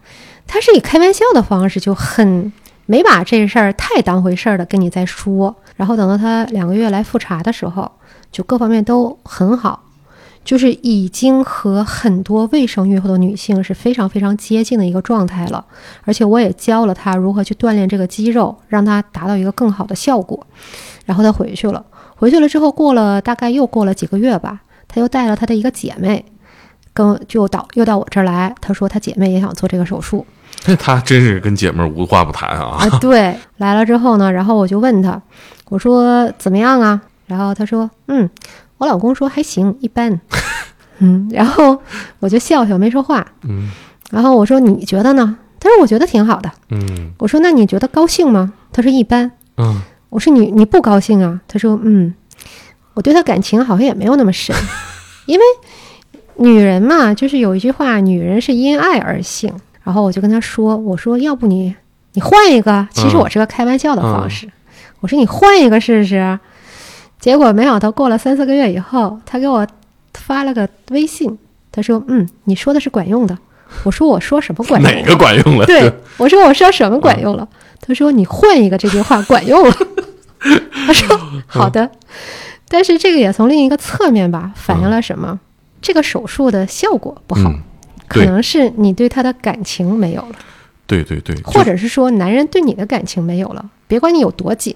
他是以开玩笑的方式，就很没把这事儿太当回事儿的跟你在说。然后等到他两个月来复查的时候，就各方面都很好。就是已经和很多未生育后的女性是非常非常接近的一个状态了，而且我也教了她如何去锻炼这个肌肉，让她达到一个更好的效果。然后她回去了，回去了之后过了大概又过了几个月吧，她又带了她的一个姐妹，跟就到又到我这儿来，她说她姐妹也想做这个手术，她真是跟姐们儿无话不谈啊。啊，对，来了之后呢，然后我就问他，我说怎么样啊？然后他说，嗯，我老公说还行，一般。嗯，然后我就笑笑没说话。嗯然后我说你觉得呢？他说我觉得挺好的。嗯我说那你觉得高兴吗？他说一般。嗯我说你你不高兴啊？他说嗯，我对他感情好像也没有那么深，因为女人嘛，就是有一句话，女人是因爱而性。然后我就跟他说，我说要不你你换一个，其实我是个开玩笑的方式，我说你换一个试试。结果没想到过了三四个月以后，他给我发了个微信，他说嗯，你说的是管用的。我说我说什么管用？哪个管用了？对，我说我说什么管用了？他说你换一个这句话管用了。他说好的，但是这个也从另一个侧面吧反映了什么？这个手术的效果不好，嗯，可能是你对他的感情没有了，对对对，或者是说男人对你的感情没有了，别管你有多紧，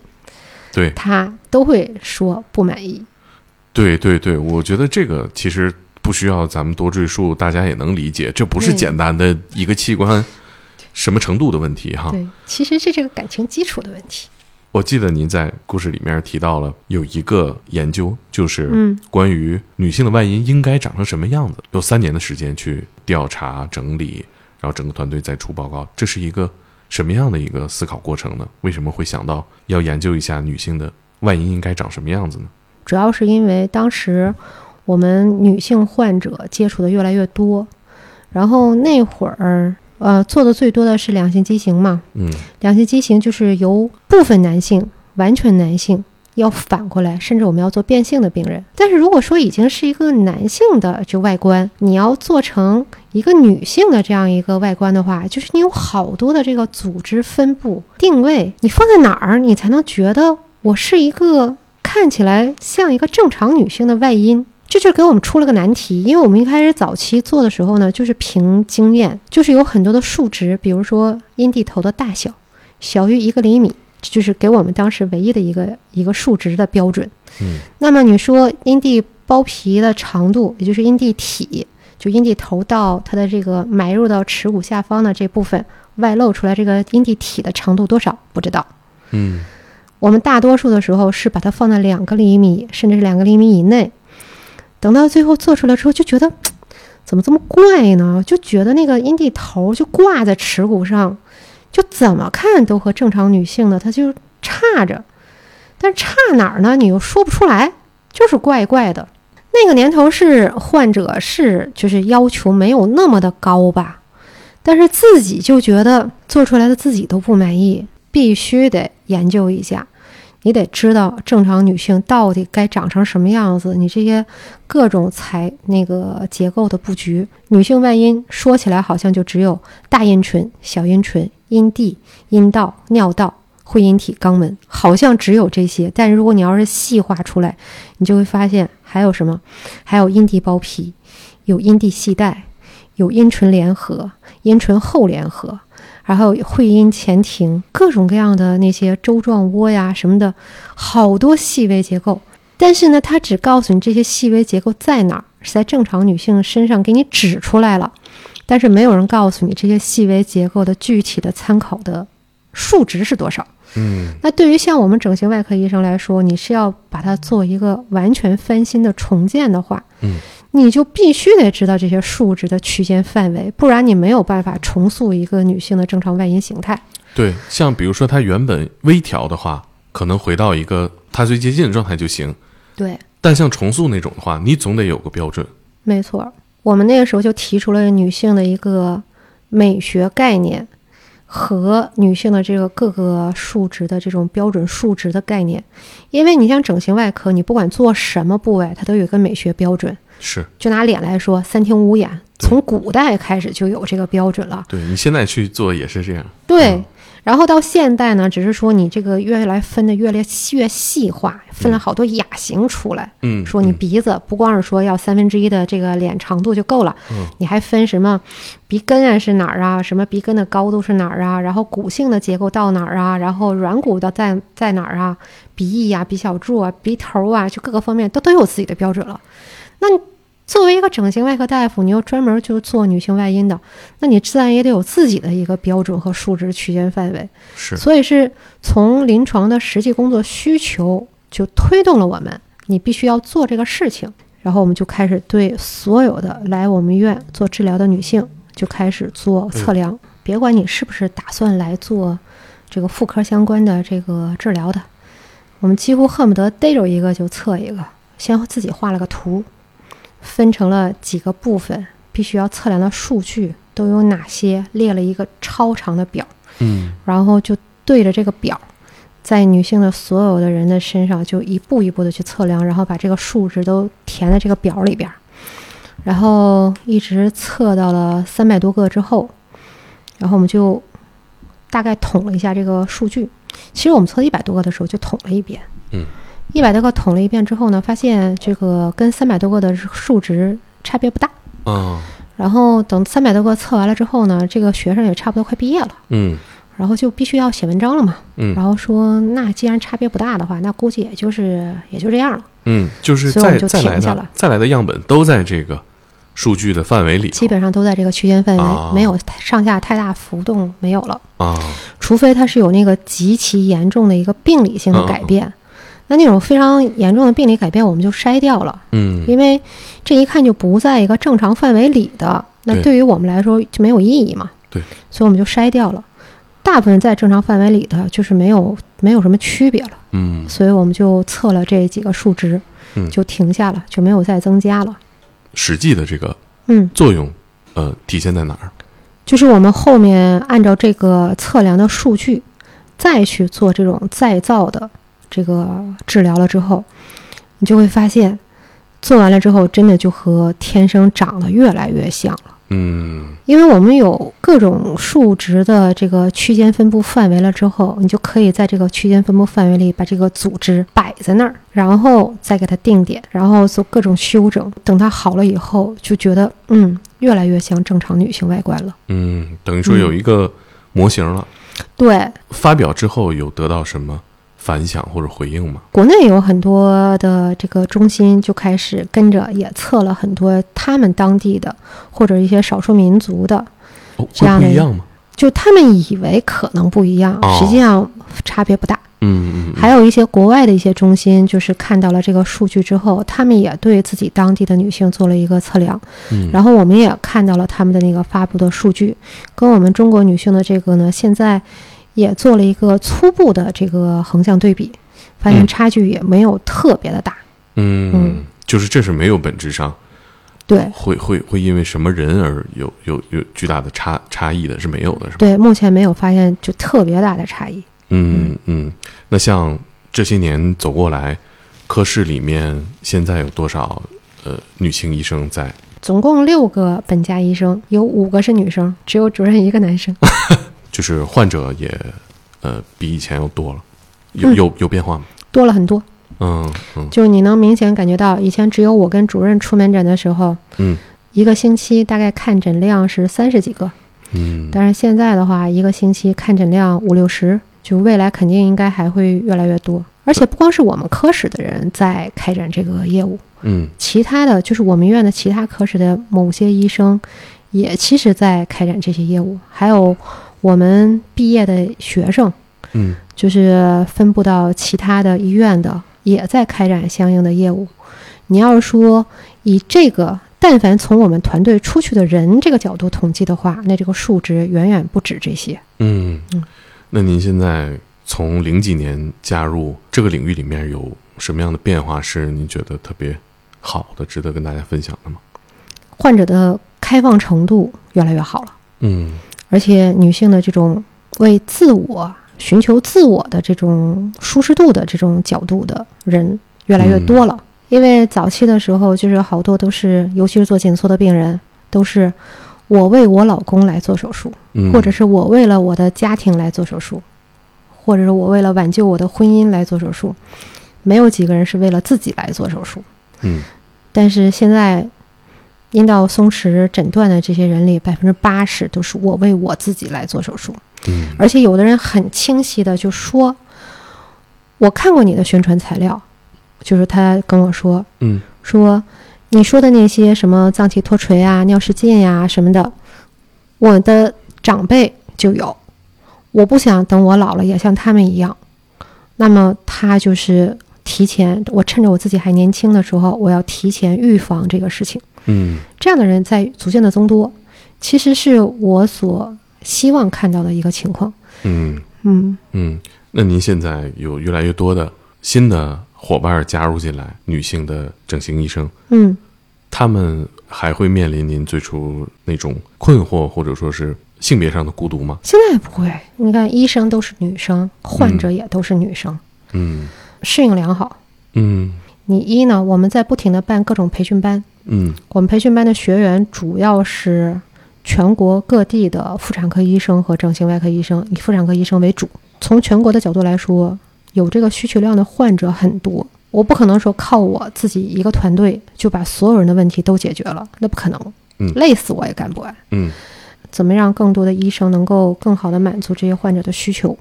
对他都会说不满意。对对对，我觉得这个其实不需要咱们多赘述，大家也能理解，这不是简单的一个器官什么程度的问题哈。对，其实是这个感情基础的问题。我记得您在故事里面提到了有一个研究，就是嗯关于女性的外阴应该长成什么样子，有三年的时间去调查整理，然后整个团队再出报告，这是一个什么样的一个思考过程呢？为什么会想到要研究一下女性的外阴应该长什么样子呢？主要是因为当时我们女性患者接触的越来越多，然后那会儿呃做的最多的是两性畸形嘛，嗯两性畸形就是由部分男性、完全男性要反过来，甚至我们要做变性的病人。但是如果说已经是一个男性的就外观，你要做成一个女性的这样一个外观的话，就是你有好多的这个组织分布定位，你放在哪儿，你才能觉得我是一个看起来像一个正常女性的外阴？这就给我们出了个难题，因为我们一开始早期做的时候呢，就是凭经验，就是有很多的数值，比如说阴蒂头的大小小于一个厘米，就是给我们当时唯一的一个一个数值的标准。嗯那么你说阴蒂包皮的长度，也就是阴蒂体，就阴蒂头到它的这个埋入到耻骨下方的这部分外露出来，这个阴蒂体的长度多少？不知道。嗯我们大多数的时候是把它放在两个厘米，甚至是两个厘米以内。等到最后做出来之后，就觉得怎么这么怪呢？就觉得那个阴蒂头就挂在耻骨上，就怎么看都和正常女性的她就差着，但差哪儿呢？你又说不出来，就是怪怪的。那个年头是患者是就是要求没有那么的高吧，但是自己就觉得做出来的自己都不满意，必须得研究一下。你得知道正常女性到底该长成什么样子，你这些各种材那个结构的布局。女性外阴说起来好像就只有大阴唇、小阴唇、阴蒂、阴道、尿道、会阴体、肛门，好像只有这些。但如果你要是细化出来，你就会发现还有什么？还有阴蒂包皮，有阴蒂系带，有阴唇联合、阴唇后联合。然后会阴前庭，各种各样的那些周状窝呀什么的，好多细微结构。但是呢，它只告诉你这些细微结构在哪儿，是在正常女性身上给你指出来了，但是没有人告诉你这些细微结构的具体的参考的数值是多少。嗯那对于像我们整形外科医生来说，你是要把它做一个完全翻新的重建的话，嗯，你就必须得知道这些数值的区间范围，不然你没有办法重塑一个女性的正常外阴形态。对，像比如说她原本微调的话，可能回到一个她最接近的状态就行。对，但像重塑那种的话，你总得有个标准。没错，我们那个时候就提出了女性的一个美学概念和女性的这个各个数值的这种标准数值的概念，因为你像整形外科，你不管做什么部位，它都有一个美学标准。是就拿脸来说，三庭五眼，从古代开始就有这个标准了。对你现在去做也是这样。对，嗯然后到现代呢，只是说你这个越来分的越来越细化，分了好多亚型出来。嗯，说你嗯鼻子不光是说要三分之一的这个脸长度就够了，嗯你还分什么鼻根啊是哪儿啊，什么鼻根的高度是哪儿啊，然后骨性的结构到哪儿啊，然后软骨的在在哪儿啊，鼻翼呀、鼻小柱啊、鼻头啊，就各个方面都都有自己的标准了。那作为一个整形外科大夫，你又专门就做女性外阴的，那你自然也得有自己的一个标准和数值区间范围。是，所以是从临床的实际工作需求就推动了我们，你必须要做这个事情。然后我们就开始对所有的来我们医院做治疗的女性就开始做测量，别管你是不是打算来做这个妇科相关的这个治疗的，我们几乎恨不得逮着一个就测一个，先自己画了个图，分成了几个部分，必须要测量的数据都有哪些，列了一个超长的表。嗯然后就对着这个表，在女性的所有的人的身上就一步一步的去测量，然后把这个数值都填在这个表里边儿，然后一直测到了三百多个之后，然后我们就大概统了一下这个数据。其实我们测一百多个的时候就统了一遍，嗯，一百多个统了一遍之后呢，发现这个跟三百多个的数值差别不大。啊然后等三百多个测完了之后呢，这个学生也差不多快毕业了。嗯然后就必须要写文章了嘛。嗯然后说，那既然差别不大的话，那估计也就是也就这样了。嗯，就是再再来的停下了再来的样本都在这个数据的范围里基本上都在这个区间范围，啊没有上下太大浮动，没有了。啊，除非它是有那个极其严重的一个病理性的改变，那那种非常严重的病理改变，我们就筛掉了，嗯因为这一看就不在一个正常范围里的，那对对于我们来说就没有意义嘛。对，所以我们就筛掉了。大部分在正常范围里的，就是没有没有什么区别了。嗯所以我们就测了这几个数值嗯，就停下了，就没有再增加了。实际的这个嗯，作用，呃，体现在哪儿？就是我们后面按照这个测量的数据，再去做这种再造的这个治疗了之后，你就会发现，做完了之后，真的就和天生长得越来越像了。嗯因为我们有各种数值的这个区间分布范围了之后，你就可以在这个区间分布范围里把这个组织摆在那儿，然后再给它定点，然后做各种修整。等它好了以后，就觉得嗯，越来越像正常女性外观了。嗯，等于说有一个模型了。对，发表之后有得到什么反响或者回应吗？国内有很多的这个中心就开始跟着也测了很多他们当地的或者一些少数民族的，哦，这样的会不一样吗？就他们以为可能不一样，哦实际上差别不大。嗯嗯，还有一些国外的一些中心，就是看到了这个数据之后，他们也对自己当地的女性做了一个测量，嗯，然后我们也看到了他们的那个发布的数据，跟我们中国女性的这个呢，现在也做了一个初步的这个横向对比，发现嗯差距也没有特别的大。嗯嗯，就是这是没有本质上对会会会因为什么人而有有有巨大的差差异的，是没有的，是吧？对，目前没有发现就特别大的差异。嗯嗯，那像这些年走过来，科室里面现在有多少呃女性医生在？总共六个本家医生，有五个是女生，只有主任一个男生。就是患者也呃比以前要多了，有嗯。有有变化吗？多了很多，嗯嗯。就是你能明显感觉到，以前只有我跟主任出门诊的时候，嗯。一个星期大概看诊量是三十几个，嗯，但是现在的话，一个星期看诊量五六十，就未来肯定应该还会越来越多。而且不光是我们科室的人在开展这个业务，嗯。其他的就是我们院的其他科室的某些医生，也其实在开展这些业务，还有我们毕业的学生，嗯就是分布到其他的医院的，也在开展相应的业务。你要是说以这个，但凡从我们团队出去的人这个角度统计的话，那这个数值远远不止这些。嗯嗯，那您现在从零几年加入这个领域里面，有什么样的变化是您觉得特别好的，值得跟大家分享的吗？患者的开放程度越来越好了，嗯而且女性的这种为自我寻求自我的这种舒适度的这种角度的人越来越多了。因为早期的时候，就是好多都是，尤其是做紧缩的病人，都是我为我老公来做手术，嗯，或者是我为了我的家庭来做手术，或者是我为了挽救我的婚姻来做手术，没有几个人是为了自己来做手术。嗯但是现在阴道松弛诊断的这些人里，百分之八十都是我为我自己来做手术，嗯而且有的人很清晰的就说：“我看过你的宣传材料，就是他跟我说嗯说你说的那些什么脏器脱垂啊、尿失禁呀、什么的，我的长辈就有。我不想等我老了也像他们一样。那么他就是提前，我趁着我自己还年轻的时候，我要提前预防这个事情。嗯这样的人在逐渐的增多，其实是我所希望看到的一个情况。嗯嗯，嗯。那您现在有越来越多的新的伙伴加入进来，女性的整形医生，嗯，他们还会面临您最初那种困惑，或者说是性别上的孤独吗？现在不会。你看，医生都是女生，患者也都是女生，嗯适应良好。嗯你一呢，我们在不停的办各种培训班，嗯我们培训班的学员主要是全国各地的妇产科医生和整形外科医生，以妇产科医生为主。从全国的角度来说，有这个需求量的患者很多。我不可能说靠我自己一个团队就把所有人的问题都解决了，那不可能。嗯累死我也干不完。嗯怎么让更多的医生能够更好的满足这些患者的需求？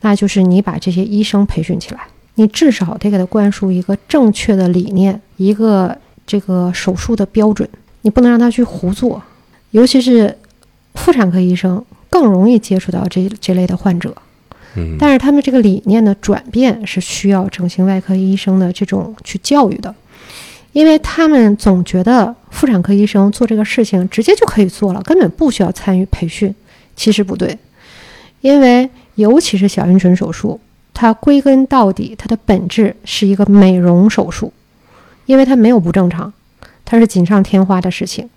那就是你把这些医生培训起来，你至少得给他灌输一个正确的理念，一个这个手术的标准，你不能让他去胡做。尤其是妇产科医生更容易接触到这这类的患者，嗯，但是他们这个理念的转变是需要整形外科医生的这种去教育的，因为他们总觉得妇产科医生做这个事情直接就可以做了，根本不需要参与培训。其实不对，因为尤其是小阴唇手术，它归根到底，它的本质是一个美容手术，因为它没有不正常，它是锦上添花的事情，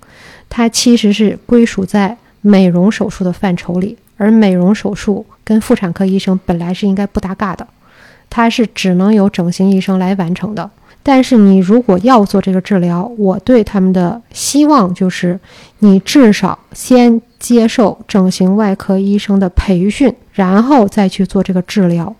它其实是归属在美容手术的范畴里，而美容手术跟妇产科医生本来是应该不搭嘎的，它是只能由整形医生来完成的。但是你如果要做这个治疗，我对他们的希望就是，你至少先接受整形外科医生的培训，然后再去做这个治疗，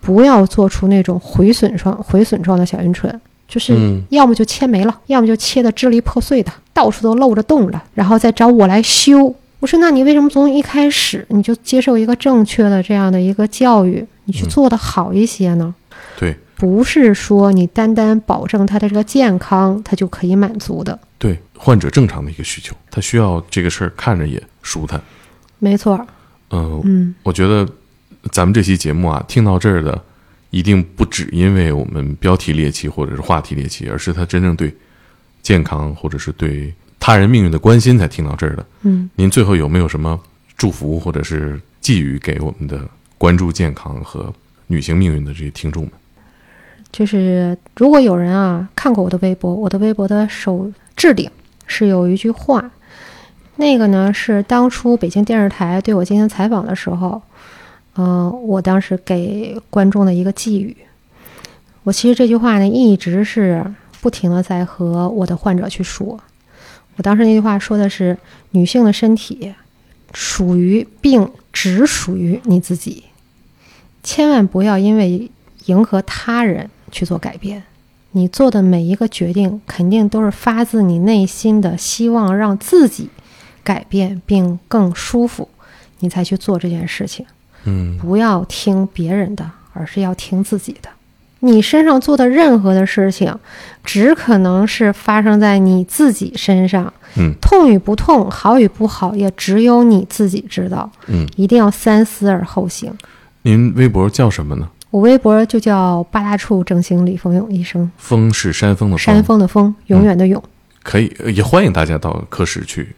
不要做出那种毁损状、毁损状的小阴唇，就是嗯要么就切没了，要么就切的支离破碎的，到处都露着洞了，然后再找我来修。我说，那你为什么从一开始你就接受一个正确的这样的一个教育，你去做的好一些呢？对不是说你单单保证他的这个健康，他就可以满足的。对，患者正常的一个需求，他需要这个事儿看着也舒坦。没错儿，嗯、嗯，我觉得咱们这期节目啊，听到这儿的一定不只因为我们标题猎奇或者是话题猎奇，而是他真正对健康或者是对他人命运的关心才听到这儿的。嗯，您最后有没有什么祝福或者是寄语给我们的关注健康和女性命运的这些听众们？就是如果有人啊看过我的微博，我的微博的首置顶是有一句话，那个呢是当初北京电视台对我进行采访的时候，嗯、我当时给观众的一个寄语。我其实这句话呢一直是不停的在和我的患者去说。我当时那句话说的是：女性的身体属于并只属于你自己，千万不要因为迎合他人去做改变。你做的每一个决定，肯定都是发自你内心的希望让自己改变并更舒服，你才去做这件事情。嗯不要听别人的，而是要听自己的。你身上做的任何的事情，只可能是发生在你自己身上。嗯痛与不痛，好与不好，也只有你自己知道。嗯，一定要三思而后行。您微博叫什么呢？我微博就叫八大处整形李峰勇医生，风是山峰的山峰的峰，永远的永。可以，呃也欢迎大家到科室去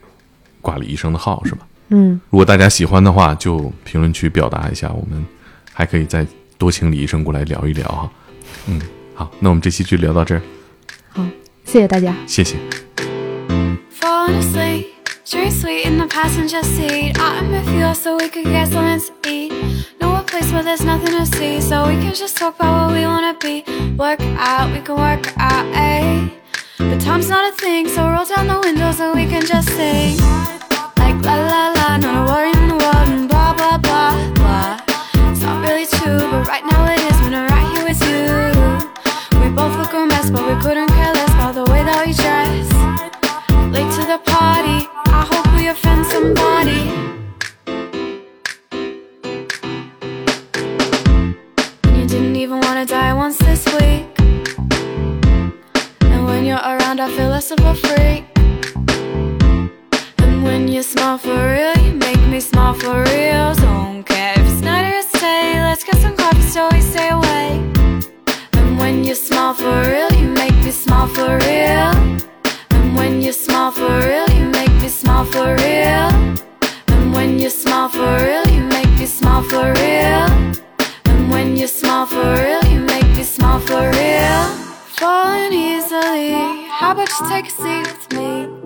挂李医生的号，是吧？嗯，如果大家喜欢的话，就评论区表达一下，我们还可以再多请李医生过来聊一聊哈。嗯，好，那我们这期就聊到这儿，好，谢谢大家。谢谢。Falling asleep, drink sweet in the passenger seat. I'm with you so we could get something to eat. Know a place where there's nothing to see, so we can just talk about what we wanna be. Work out, we can work out, eh? But time's not a thing, so roll down the windows and we can just sing. La la la, not a worry in the world, and blah blah blah blah. It's not really true, but right now it is when I'm right here with you. We both look a mess, but we couldn't care less about the way that we dress late to the party. I hope we offend somebody. You didn't even wanna die once this week. And when you're around, I feel less of when you smile for real You make me smile for real Don't care if it's night or it's day Let's get some coffee so we stay awake And when you smile for real You make me smile for real And when you smile for real You make me smile for real And when you smile for real You make me smile for real And when you smile for real You make me smile for real Falling easily How about you take a seat with me